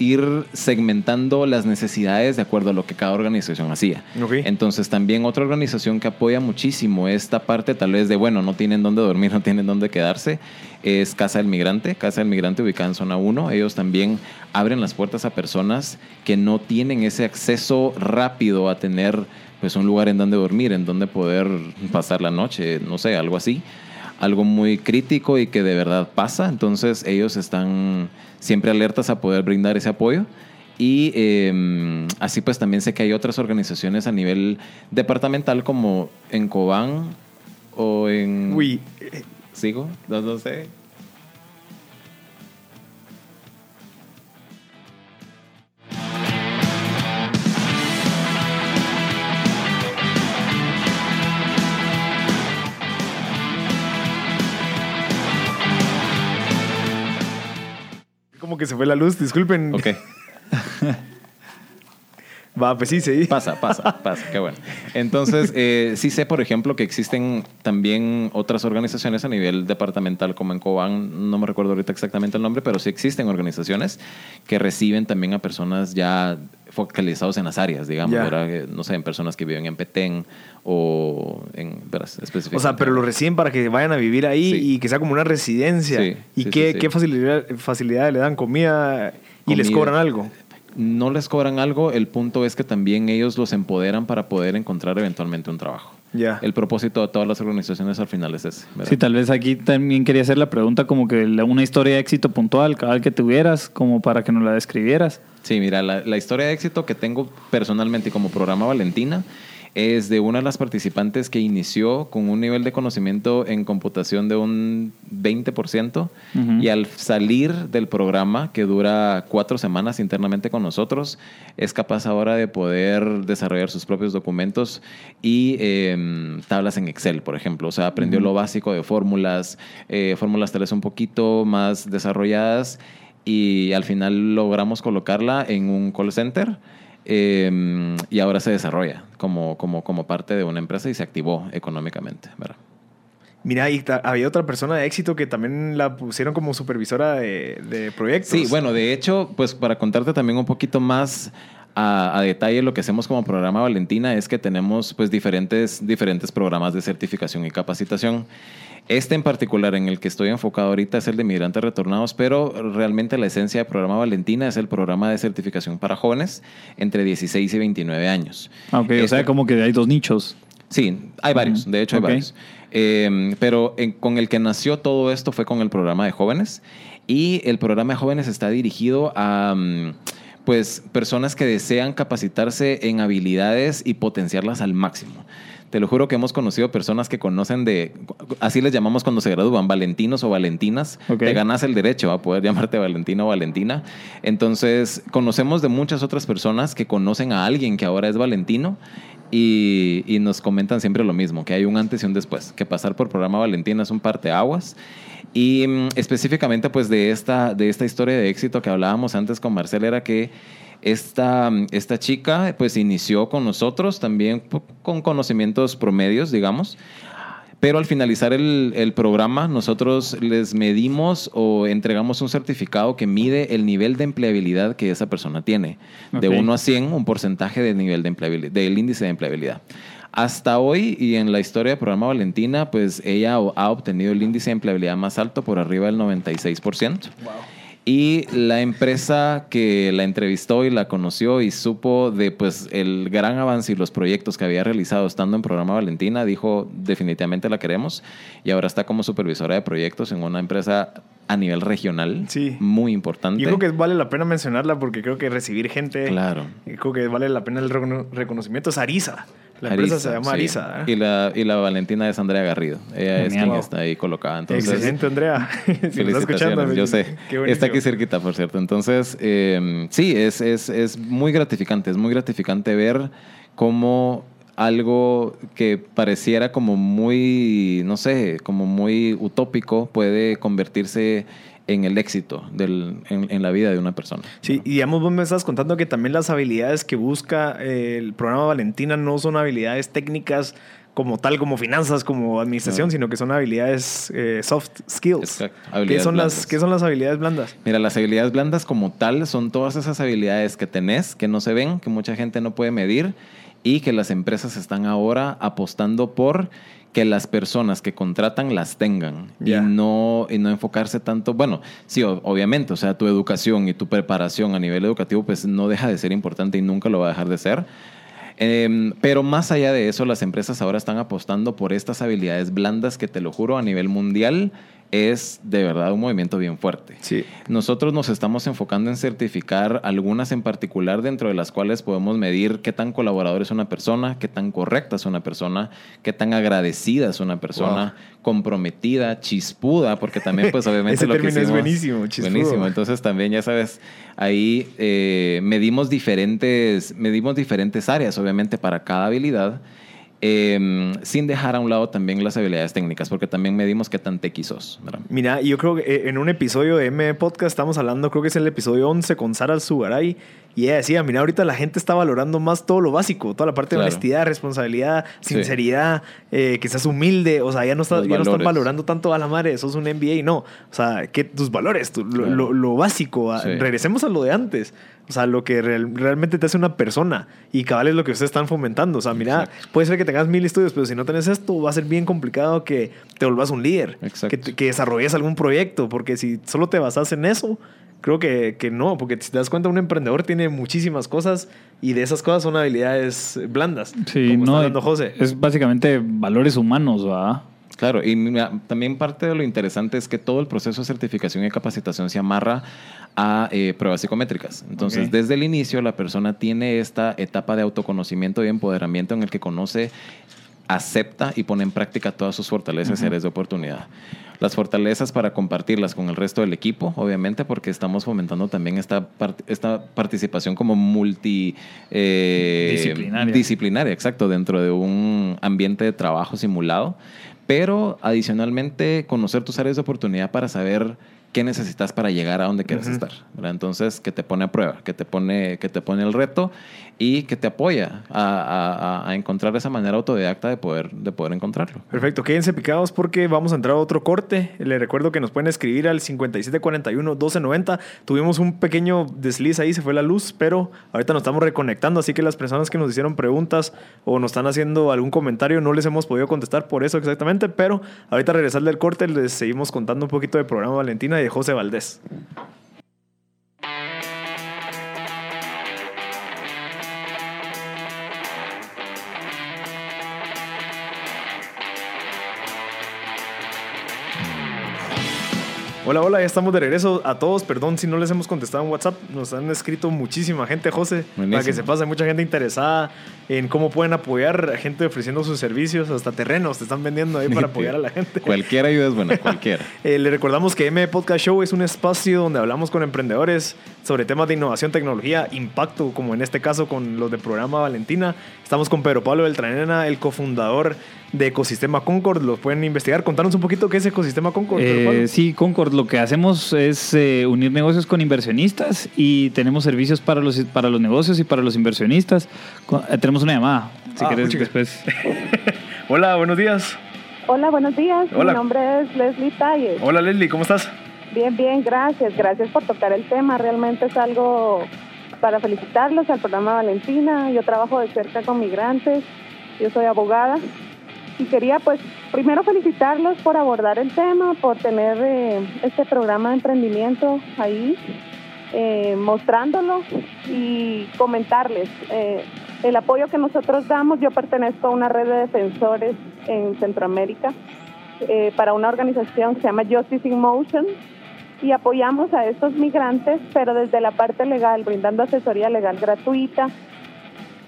ir segmentando las necesidades de acuerdo a lo que cada organización hacía. Entonces también otra organización que apoya muchísimo esta parte tal vez de, bueno, no tienen dónde dormir, no tienen dónde quedarse, es Casa del Migrante. Casa del Migrante ubicada en zona 1. Ellos también abren las puertas a personas que no tienen ese acceso rápido a tener pues un lugar en donde dormir, en donde poder pasar la noche, no sé, algo así algo muy crítico y que de verdad pasa. Entonces ellos están siempre alertas a poder brindar ese apoyo. Y eh, así pues también sé que hay otras organizaciones a nivel departamental como en Cobán o en... Uy, ¿Sigo? No, no sé. Como que se fue la luz, disculpen. Ok. Va, pues sí, sí. Pasa, pasa, pasa, qué bueno. Entonces, eh, sí sé, por ejemplo, que existen también otras organizaciones a nivel departamental, como en Cobán, no me recuerdo ahorita exactamente el nombre, pero sí existen organizaciones que reciben también a personas ya focalizados en las áreas, digamos. ¿verdad? Eh, no sé, en personas que viven en Petén o en, verás, O específicamente. sea, pero lo reciben para que vayan a vivir ahí Sí. y que sea como una residencia. Sí, ¿Y sí, qué, qué facilidad, facilidades le dan? ¿Comida y les cobran algo? No les cobran algo, el punto es que también ellos los empoderan para poder encontrar eventualmente un trabajo. Ya. El propósito de todas las organizaciones al final es ese. ¿verdad? Sí, tal vez aquí también quería hacer la pregunta como que una historia de éxito puntual, cada vez que tuvieras, como para que nos la describieras. Sí, mira, la, la historia de éxito que tengo personalmente como programa Valentina es de una de las participantes que inició con un nivel de conocimiento en computación de un 20% Ujú. y al salir del programa, que dura cuatro semanas internamente con nosotros, es capaz ahora de poder desarrollar sus propios documentos y eh, tablas en Excel, por ejemplo. O sea, aprendió lo básico de fórmulas, eh, fórmulas tal vez un poquito más desarrolladas y al final logramos colocarla en un call center eh, y ahora se desarrolla como, como, como parte de una empresa y se activó económicamente. ¿verdad? Mira, y había otra persona de éxito que también la pusieron como supervisora de, de proyectos. Sí, bueno, de hecho, pues para contarte también un poquito más a, a detalle lo que hacemos como programa Valentina es que tenemos pues diferentes, diferentes programas de certificación y capacitación. Este en particular en el que estoy enfocado ahorita es el de migrantes retornados, pero realmente la esencia del programa Valentina es el programa de certificación para jóvenes entre 16 y 29 años. Ah, ok, o Este- sea, como que hay dos nichos. Sí, hay varios, de hecho hay ok. varios. Eh, pero en- con el que nació todo esto fue con el programa de jóvenes y el programa de jóvenes está dirigido a mm, pues personas que desean capacitarse en habilidades y potenciarlas al máximo. Te lo juro que hemos conocido personas que conocen de, así les llamamos cuando se gradúan, valentinos o valentinas. Ok. Te ganas el derecho a poder llamarte Valentino o Valentina. Entonces, conocemos de muchas otras personas que conocen a alguien que ahora es Valentino y, y nos comentan siempre lo mismo, que hay un antes y un después, que pasar por programa Valentina es un parteaguas. Y mm, específicamente pues de esta, de esta historia de éxito que hablábamos antes con Marcel era que esta, esta chica pues inició con nosotros también con conocimientos promedios, digamos. Pero al finalizar el, el programa, nosotros les medimos o entregamos un certificado que mide el nivel de empleabilidad que esa persona tiene. De Ok. 1 a 100, un porcentaje del nivel de empleabilidad, del índice de empleabilidad. Hasta hoy y en la historia del programa Valentina, pues ella ha obtenido el índice de empleabilidad más alto por arriba del 96%. Y la empresa que la entrevistó y la conoció y supo de pues el gran avance y los proyectos que había realizado estando en programa Valentina, dijo definitivamente la queremos y ahora está como supervisora de proyectos en una empresa a nivel regional Sí. muy importante. Yo creo que vale la pena mencionarla porque creo que recibir gente. Claro. Creo que vale la pena el recono- reconocimiento. Es Arisa. La empresa se llama sí. Arisa. ¿eh? Y la, y la Valentina es Andrea Garrido. Ella es quien está ahí colocada. Entonces, Excelente, Andrea. si me está escuchando. Yo sé. Está aquí cerquita, por cierto. Entonces, eh, sí, es, es, es muy gratificante. Es muy gratificante ver cómo algo que pareciera como muy, no sé, como muy utópico puede convertirse en el éxito del, en, en la vida de una persona. Sí, y digamos, vos me estás contando que también las habilidades que busca eh, el programa Valentina no son habilidades técnicas como tal, como finanzas, como administración, No. sino que son habilidades eh, soft skills. Exacto, ¿Qué habilidades son, las. ¿Qué son las habilidades blandas? Mira, las habilidades blandas como tal son todas esas habilidades que tenés, que no se ven, que mucha gente no puede medir y que las empresas están ahora apostando por que las personas que contratan las tengan y, no, y no enfocarse tanto, bueno, sí, o- obviamente, o sea, tu educación y tu preparación a nivel educativo pues no deja de ser importante y nunca lo va a dejar de ser. Em, pero más allá de eso, las empresas ahora están apostando por estas habilidades blandas que te lo juro a nivel mundial es de verdad un movimiento bien fuerte. Sí. Nosotros nos estamos enfocando en certificar algunas en particular dentro de las cuales podemos medir qué tan colaborador es una persona, qué tan correcta es una persona, qué tan agradecida es una persona, comprometida, chispuda, porque también pues obviamente Ese lo que término es buenísimo, chispudo. Buenísimo, entonces también ya sabes, ahí eh, medimos diferentes, medimos diferentes áreas obviamente para cada habilidad. Eh, sin dejar a un lado también las habilidades técnicas, porque también medimos qué tan tequi sos. ¿verdad? Mira, yo creo que eh, en un episodio de M Podcast estamos hablando, creo que es el episodio 11 con Sara Sugaray, y ella decía, mira, ahorita la gente está valorando más todo lo básico, toda la parte de honestidad, responsabilidad, Sí. sinceridad, eh, que seas humilde, o sea, ya no, está, Los ya no están valorando tanto a la madre, sos un MBA, no, o sea, que tus valores, tu- lo, Claro. lo- lo básico, a- Sí. regresemos a lo de antes, o sea, lo que real- realmente te hace una persona, y cabal es lo que ustedes están fomentando, o sea, mira, Exacto. puede ser que tengas mil estudios, pero si no tenés esto, va a ser bien complicado que te volvás un líder, Exacto. que, que desarrolles algún proyecto, porque si solo te basas en eso, Creo que, que no, porque si te das cuenta, un emprendedor tiene muchísimas cosas y de esas cosas son habilidades blandas. Sí, como está no, hablando José. es básicamente valores humanos, ¿va? Claro, y también parte de lo interesante es que todo el proceso de certificación y capacitación se amarra a eh, pruebas psicométricas. Entonces, desde el inicio, la persona tiene esta etapa de autoconocimiento y empoderamiento en el que conoce, acepta y pone en práctica todas sus fortalezas y áreas de oportunidad. Las fortalezas para compartirlas con el resto del equipo, obviamente, porque estamos fomentando también esta, part- esta participación como multi... eh, Disciplinaria. disciplinaria, exacto, dentro de un ambiente de trabajo simulado. Pero adicionalmente, conocer tus áreas de oportunidad para saber qué necesitas para llegar a donde quieres estar. ¿verdad? Entonces, que te pone a prueba, que te pone, que te pone el reto y que te apoya a, a- a- encontrar esa manera autodidacta de poder, de poder encontrarlo. Perfecto, quédense picados porque vamos a entrar a otro corte. Les recuerdo que nos pueden escribir al 5741-1290. Tuvimos un pequeño desliz ahí, se fue la luz, pero ahorita nos estamos reconectando, así que las personas que nos hicieron preguntas o nos están haciendo algún comentario no les hemos podido contestar por eso exactamente, pero ahorita regresar del corte les seguimos contando un poquito del programa Valentina y de José Valdés. Hola, hola, ya estamos de regreso a todos. Perdón si no les hemos contestado en WhatsApp. Nos han escrito muchísima gente, José. Para Buenísimo. que se pase, mucha gente interesada en cómo pueden apoyar a gente ofreciendo sus servicios, hasta terrenos te están vendiendo ahí para apoyar a la gente. Cualquier ayuda es buena, cualquiera. Eh, le recordamos que M Podcast Show es un espacio donde hablamos con emprendedores sobre temas de innovación, tecnología, impacto, como en este caso con los del programa Valentina. Estamos con Pedro Pablo Beltranena, el cofundador de Ecosistema Concord. Lo pueden investigar. Contanos un poquito qué es Ecosistema Concord. Eh, sí, Concord, lo que hacemos es eh, unir negocios con inversionistas y tenemos servicios para los, para los negocios y para los inversionistas. Eh, tenemos una llamada, si Ah, quieres después. Hola, buenos días. Hola, buenos días. Hola. Mi nombre es Leslie Talles. Hola Leslie, ¿cómo estás? Bien, bien, gracias. Gracias por tocar el tema. Realmente es algo para felicitarlos al programa Valentina. Yo trabajo de cerca con migrantes. Yo soy abogada. Y quería, pues, primero felicitarlos por abordar el tema, por tener eh, este programa de emprendimiento ahí, eh, mostrándolo y comentarles eh, el apoyo que nosotros damos. Yo pertenezco a una red de defensores en Centroamérica para una organización que se llama Justice in Motion y apoyamos a estos migrantes, pero desde la parte legal, brindando asesoría legal gratuita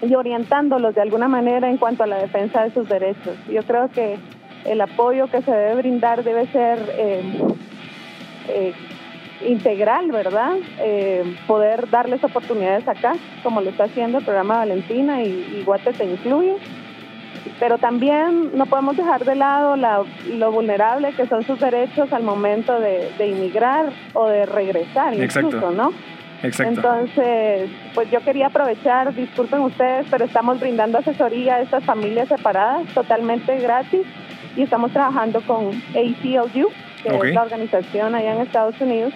y orientándolos de alguna manera en cuanto a la defensa de sus derechos. Yo creo que el apoyo que se debe brindar debe ser eh, eh, integral, ¿verdad? Eh, poder darles oportunidades acá, como lo está haciendo el programa Valentina y, y Guate te incluye pero también no podemos dejar de lado la- lo vulnerable que son sus derechos al momento de, de inmigrar o de regresar, Exacto. incluso, ¿no? Exacto. Entonces, pues yo quería aprovechar, disculpen ustedes, pero estamos brindando asesoría a estas familias separadas totalmente gratis y estamos trabajando con ACLU, que es la organización allá en Estados Unidos.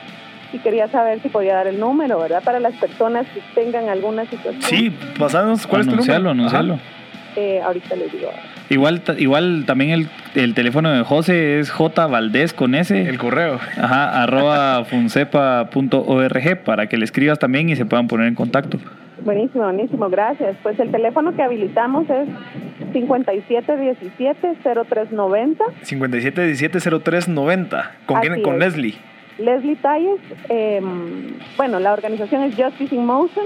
Y quería saber si podía dar el número, ¿verdad? Para las personas que tengan alguna situación. sí, pasanos, ¿cuál es tu número? anunciarlo, anunciarlo. Eh, ahorita les digo. Igual, igual también el, el teléfono de José es J Valdés con S. El correo. Ajá, arroba funcepa.org para que le escribas también y se puedan poner en contacto. Buenísimo, buenísimo, gracias. Pues el teléfono que habilitamos es 5717-0390. 57170390. ¿Con quién? Con es. Leslie. Leslie Talles, eh, bueno, la organización es Justice in Motion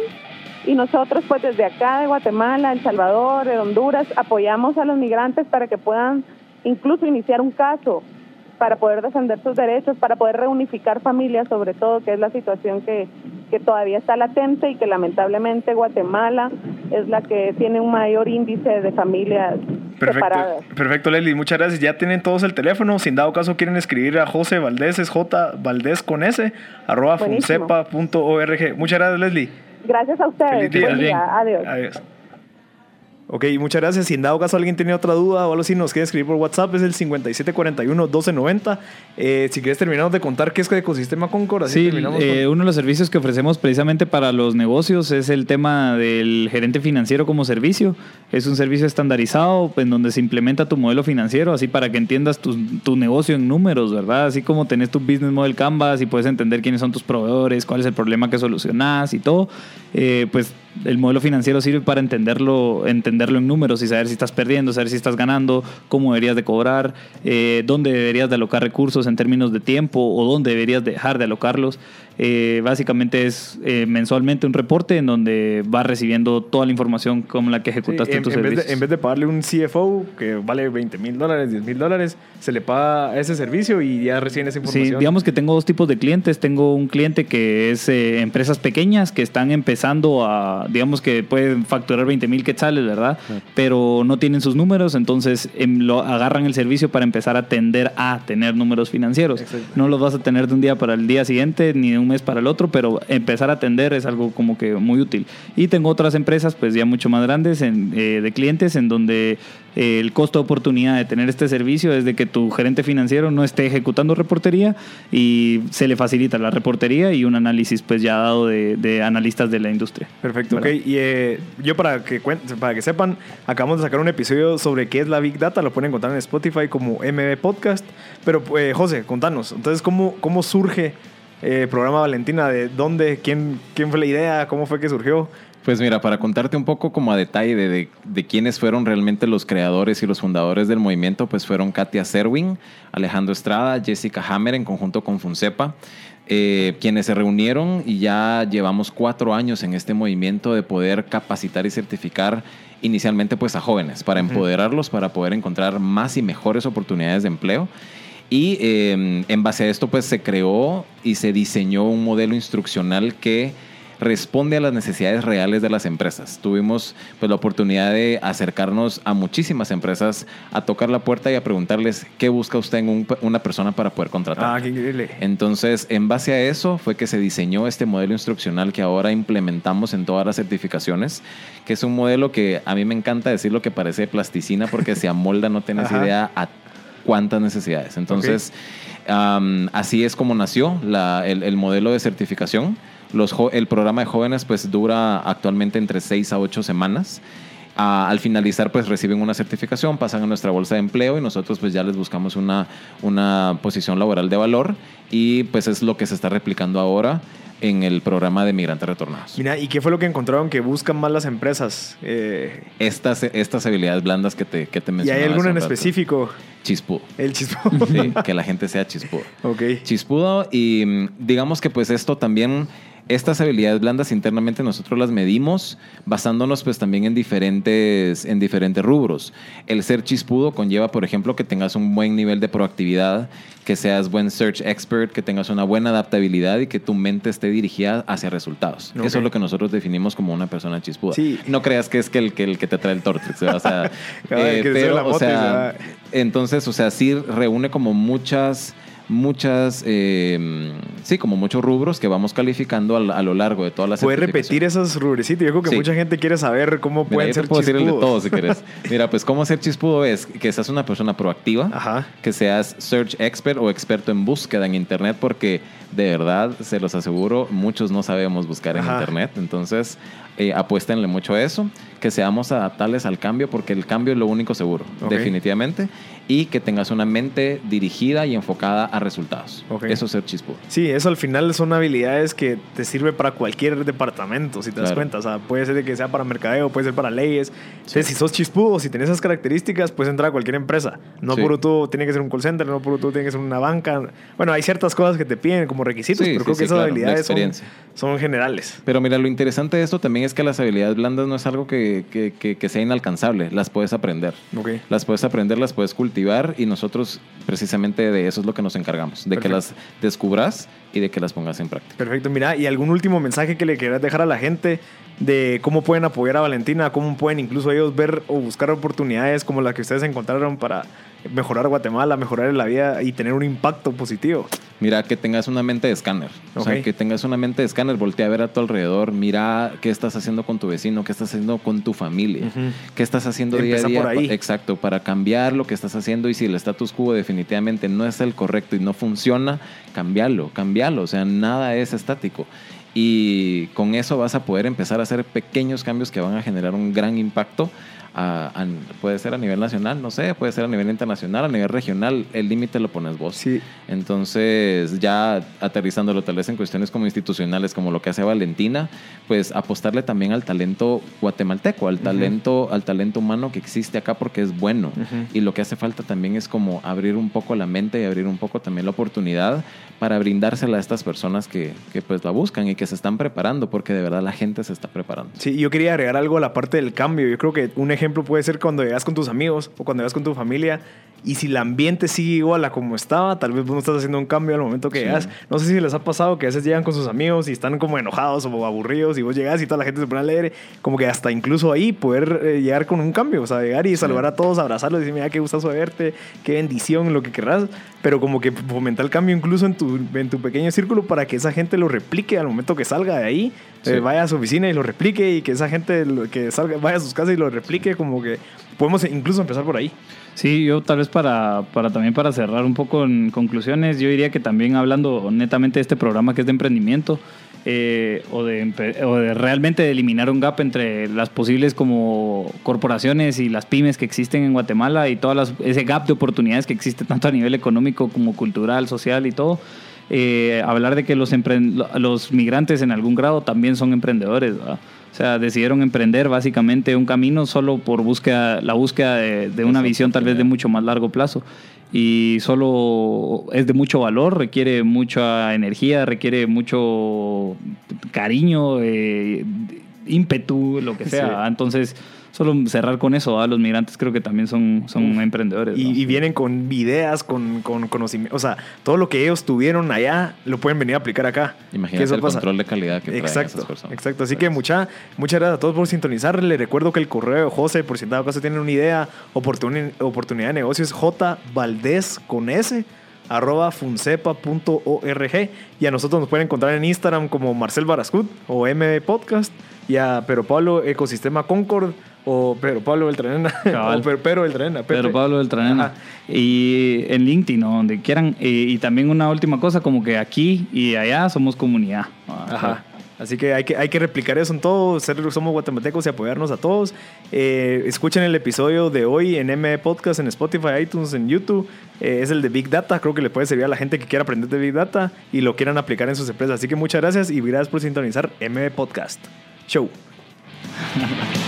y nosotros pues desde acá de Guatemala, El Salvador, de Honduras, apoyamos a los migrantes para que puedan incluso iniciar un caso para poder defender sus derechos, para poder reunificar familias, sobre todo, que es la situación que, que todavía está latente y que lamentablemente Guatemala es la que tiene un mayor índice de familias Perfecto, separadas. perfecto, Leslie. Muchas gracias. Ya tienen todos el teléfono. Si en dado caso quieren escribir a José Valdés, es J Valdés con S, arroba funcepa.org. Muchas gracias, Leslie. Gracias a ustedes. Feliz día. Buen día. Adiós. Adiós. Ok, muchas gracias. Si en dado caso alguien tiene otra duda o algo así, nos quiere escribir por WhatsApp, es el 5741-1290. Eh, si quieres terminamos de contar qué es Ecosistema Concord, así Sí, terminamos eh, con- uno de los servicios que ofrecemos precisamente para los negocios es el tema del gerente financiero como servicio. Es un servicio estandarizado en donde se implementa tu modelo financiero, así para que entiendas tu, tu negocio en números, ¿verdad? Así como tenés tu business model canvas y puedes entender quiénes son tus proveedores, cuál es el problema que solucionás y todo. Eh, pues el modelo financiero sirve para entenderlo, entenderlo en números y saber si estás perdiendo, saber si estás ganando, cómo deberías de cobrar, eh, dónde deberías de alocar recursos en términos de tiempo o dónde deberías dejar de alocarlos. Eh, básicamente es eh, mensualmente un reporte en donde vas recibiendo toda la información como la que Sí, ejecutaste en, tus en vez servicios. de, en vez de pagarle un CFO que vale 20 mil dólares, 10 mil dólares, se le paga ese servicio y ya reciben esa información. Sí, digamos que tengo dos tipos de clientes. Tengo un cliente que es eh, empresas pequeñas que están empezando a, digamos que pueden facturar 20 mil quetzales, ¿verdad? Pero no tienen sus números, entonces em, lo agarran el servicio para empezar a tender a tener números financieros. No los vas a tener de un día para el día siguiente ni de un mes para el otro, pero empezar a atender es algo como que muy útil. Y tengo otras empresas, pues ya mucho más grandes en, eh, de clientes, en donde eh, el costo de oportunidad de tener este servicio es de que tu gerente financiero no esté ejecutando reportería y se le facilita la reportería y un análisis pues ya dado de, de analistas de la industria. Perfecto, ok. ¿Verdad? Y eh, yo para que, para que sepan, acabamos de sacar un episodio sobre qué es la Big Data, lo pueden encontrar en Spotify como MB Podcast. Pero eh, José, contanos, entonces, ¿cómo, cómo surge eh, programa Valentina? ¿De dónde? ¿Quién, ¿Quién fue la idea? ¿Cómo fue que surgió? Pues mira, para contarte un poco como a detalle de, de, de quiénes fueron realmente los creadores y los fundadores del movimiento, pues fueron Katia Serwin, Alejandro Estrada, Jessica Hammer en conjunto con Funcepa, eh, quienes se reunieron y ya llevamos cuatro años en este movimiento de poder capacitar y certificar inicialmente pues a jóvenes, para empoderarlos, para poder encontrar más y mejores oportunidades de empleo. Y eh, en base a esto, pues se creó y se diseñó un modelo instruccional que responde a las necesidades reales de las empresas. Tuvimos pues, la oportunidad de acercarnos a muchísimas empresas, a tocar la puerta y a preguntarles qué busca usted en un- una persona para poder contratar. Ah, qué increíble. Entonces, en base a eso fue que se diseñó este modelo instruccional que ahora implementamos en todas las certificaciones, que es un modelo que a mí me encanta decir lo que parece plasticina porque se amolda, no tienes Ajá. idea a cuántas necesidades. Entonces, así es como nació la- el, el modelo de certificación. Los, el programa de jóvenes pues dura actualmente entre 6 a 8 semanas. Ah, al finalizar pues reciben una certificación, pasan a nuestra bolsa de empleo y nosotros pues ya les buscamos una, una posición laboral de valor y pues es lo que se está replicando ahora en el programa de migrantes retornados. Mira, ¿y qué fue lo que encontraron que buscan más las empresas? Eh, Estas, estas habilidades blandas que te, que te ¿Y hay alguna en rato. específico? Chispudo. El chispo. Sí, que la gente sea chispudo. ok. Chispudo y mm, digamos que pues esto también, estas habilidades blandas internamente nosotros las medimos basándonos pues también en diferentes, en diferentes rubros. El ser chispudo conlleva por ejemplo que tengas un buen nivel de proactividad, que seas buen search expert, que tengas una buena adaptabilidad y que tu mente esté dirigida hacia resultados. Eso es lo que nosotros definimos como una persona chispuda. Sí. No creas que es que el que, el que te trae el Tortrix, o sea, eh, pero, o entonces, o sea, sí reúne como muchas, muchas, eh, sí, como muchos rubros que vamos calificando al- a, lo largo de todas las ¿Puedes repetir esos rubrecitos? Yo creo que Sí. mucha gente quiere saber cómo pueden ser puedo decir el de chispudos. todo si querés. Mira, pues cómo ser chispudo es que seas una persona proactiva, Ajá. que seas search expert o experto en búsqueda en internet, porque de verdad, se los aseguro, muchos no sabemos buscar en internet. Entonces, eh, apuéstenle mucho a eso, que seamos adaptables al cambio, porque el cambio es lo único seguro, definitivamente, y que tengas una mente dirigida y enfocada a resultados. Ok. Eso es ser chispudo. Sí, eso al final son habilidades que te sirve para cualquier departamento, si te das cuenta. O sea, puede ser que sea para mercadeo, puede ser para leyes. Entonces, si sos chispudo, si tenés esas características, puedes entrar a cualquier empresa. No Sí. por tú tiene que ser un call center, no por tú tiene que ser una banca. Bueno, hay ciertas cosas que te piden como requisitos, Sí, pero creo que esas claro, habilidades son, son generales. Pero mira, lo interesante de esto también es que las habilidades blandas no es algo que, que- que- que sea inalcanzable, las puedes aprender. Las puedes aprender, las puedes cultivar y nosotros precisamente de eso es lo que nos encargamos, de que las descubras, y de que las pongas en práctica. Perfecto, mira, y algún último mensaje que le quieras dejar a la gente de cómo pueden apoyar a Valentina, cómo pueden incluso ellos ver o buscar oportunidades como las que ustedes encontraron para mejorar Guatemala, mejorar la vida y tener un impacto positivo. Mira, que tengas una mente de escáner. O sea, que tengas una mente de escáner, voltea a ver a tu alrededor, mira qué estás haciendo con tu vecino, qué estás haciendo con tu familia, qué estás haciendo día a día. por ahí. Exacto, para cambiar lo que estás haciendo y si el status quo definitivamente no es el correcto y no funciona, cambiarlo, cambiarlo. O sea, nada es estático. Y con eso vas a poder empezar a hacer pequeños cambios que van a generar un gran impacto. a- a- puede ser a nivel nacional, no sé, puede ser a nivel internacional, a nivel regional, el límite lo pones vos. Sí. Entonces, ya aterrizándolo tal vez en cuestiones como institucionales, como lo que hace Valentina, pues apostarle también al talento guatemalteco, al talento, al talento humano que existe acá porque es bueno. Ujú. Y lo que hace falta también es como abrir un poco la mente y abrir un poco también la oportunidad para brindársela a estas personas que, que pues la buscan y que se están preparando, porque de verdad la gente se está preparando. Sí, yo quería agregar algo a la parte del cambio. Yo creo que un ejemplo puede ser cuando llegas con tus amigos o cuando llegas con tu familia y si el ambiente sigue igual a como estaba, tal vez vos no estás haciendo un cambio al momento que Sí. llegas. No sé si les ha pasado que a veces llegan con sus amigos y están como enojados o aburridos y vos llegas y toda la gente se pone alegre. Como que hasta incluso ahí poder eh, llegar con un cambio, o sea, llegar y saludar a todos, abrazarlos y decir, mira, qué gustazo verte, qué bendición, lo que querrás. Pero como que fomentar el cambio incluso en tu, en tu pequeño círculo para que esa gente lo replique al momento que salga de ahí. Sí. Eh, vaya a su oficina y lo replique y que esa gente lo- que salga, vaya a sus casas y lo replique, como que podemos incluso empezar por ahí. Sí, yo tal vez para, para también para cerrar un poco en conclusiones, yo diría que también hablando netamente de este programa que es de emprendimiento, eh, o, de, o de realmente de eliminar un gap entre las posibles como corporaciones y las pymes que existen en Guatemala y todas las, ese gap de oportunidades que existe tanto a nivel económico como cultural, social y todo. eh, hablar de que los, los migrantes en algún grado también son emprendedores. ¿verdad? O sea, decidieron emprender básicamente un camino solo por búsqueda, la búsqueda de, de una visión tal vez de mucho más largo plazo. Y solo es de mucho valor, requiere mucha energía, requiere mucho cariño, eh, ímpetu, lo que sea. Sí. Entonces, solo cerrar con eso, ¿ah? los migrantes creo que también son, son emprendedores. ¿no? Y, y vienen con ideas, con, con conocimiento. O sea, todo lo que ellos tuvieron allá lo pueden venir a aplicar acá. Que Imagínate eso el pasa. control de calidad que traen Exacto, esas personas. exacto. Así que mucha, muchas gracias a todos por sintonizar. Les recuerdo que el correo de José, por si en dado caso tienen una idea, oportuni- oportunidad de negocio es jvaldez con s arroba funcepa.org y a nosotros nos pueden encontrar en Instagram como Marcel Barascut o M Podcast y a Pedro Pablo Ecosistema Concord o Pedro Pablo Beltranena o Pedro, Beltranena. Pedro Pablo Beltranena. Ajá. Y en LinkedIn, o donde quieran. Y también una última cosa, como que aquí y allá somos comunidad. Ajá. Así que hay que, hay que replicar eso en todo, ser, somos guatemaltecos y apoyarnos a todos. Eh, escuchen el episodio de hoy en M Podcast, en Spotify, iTunes, en YouTube. Eh, es el de Big Data, creo que le puede servir a la gente que quiera aprender de Big Data y lo quieran aplicar en sus empresas. Así que muchas gracias y gracias por sintonizar M Podcast. Show.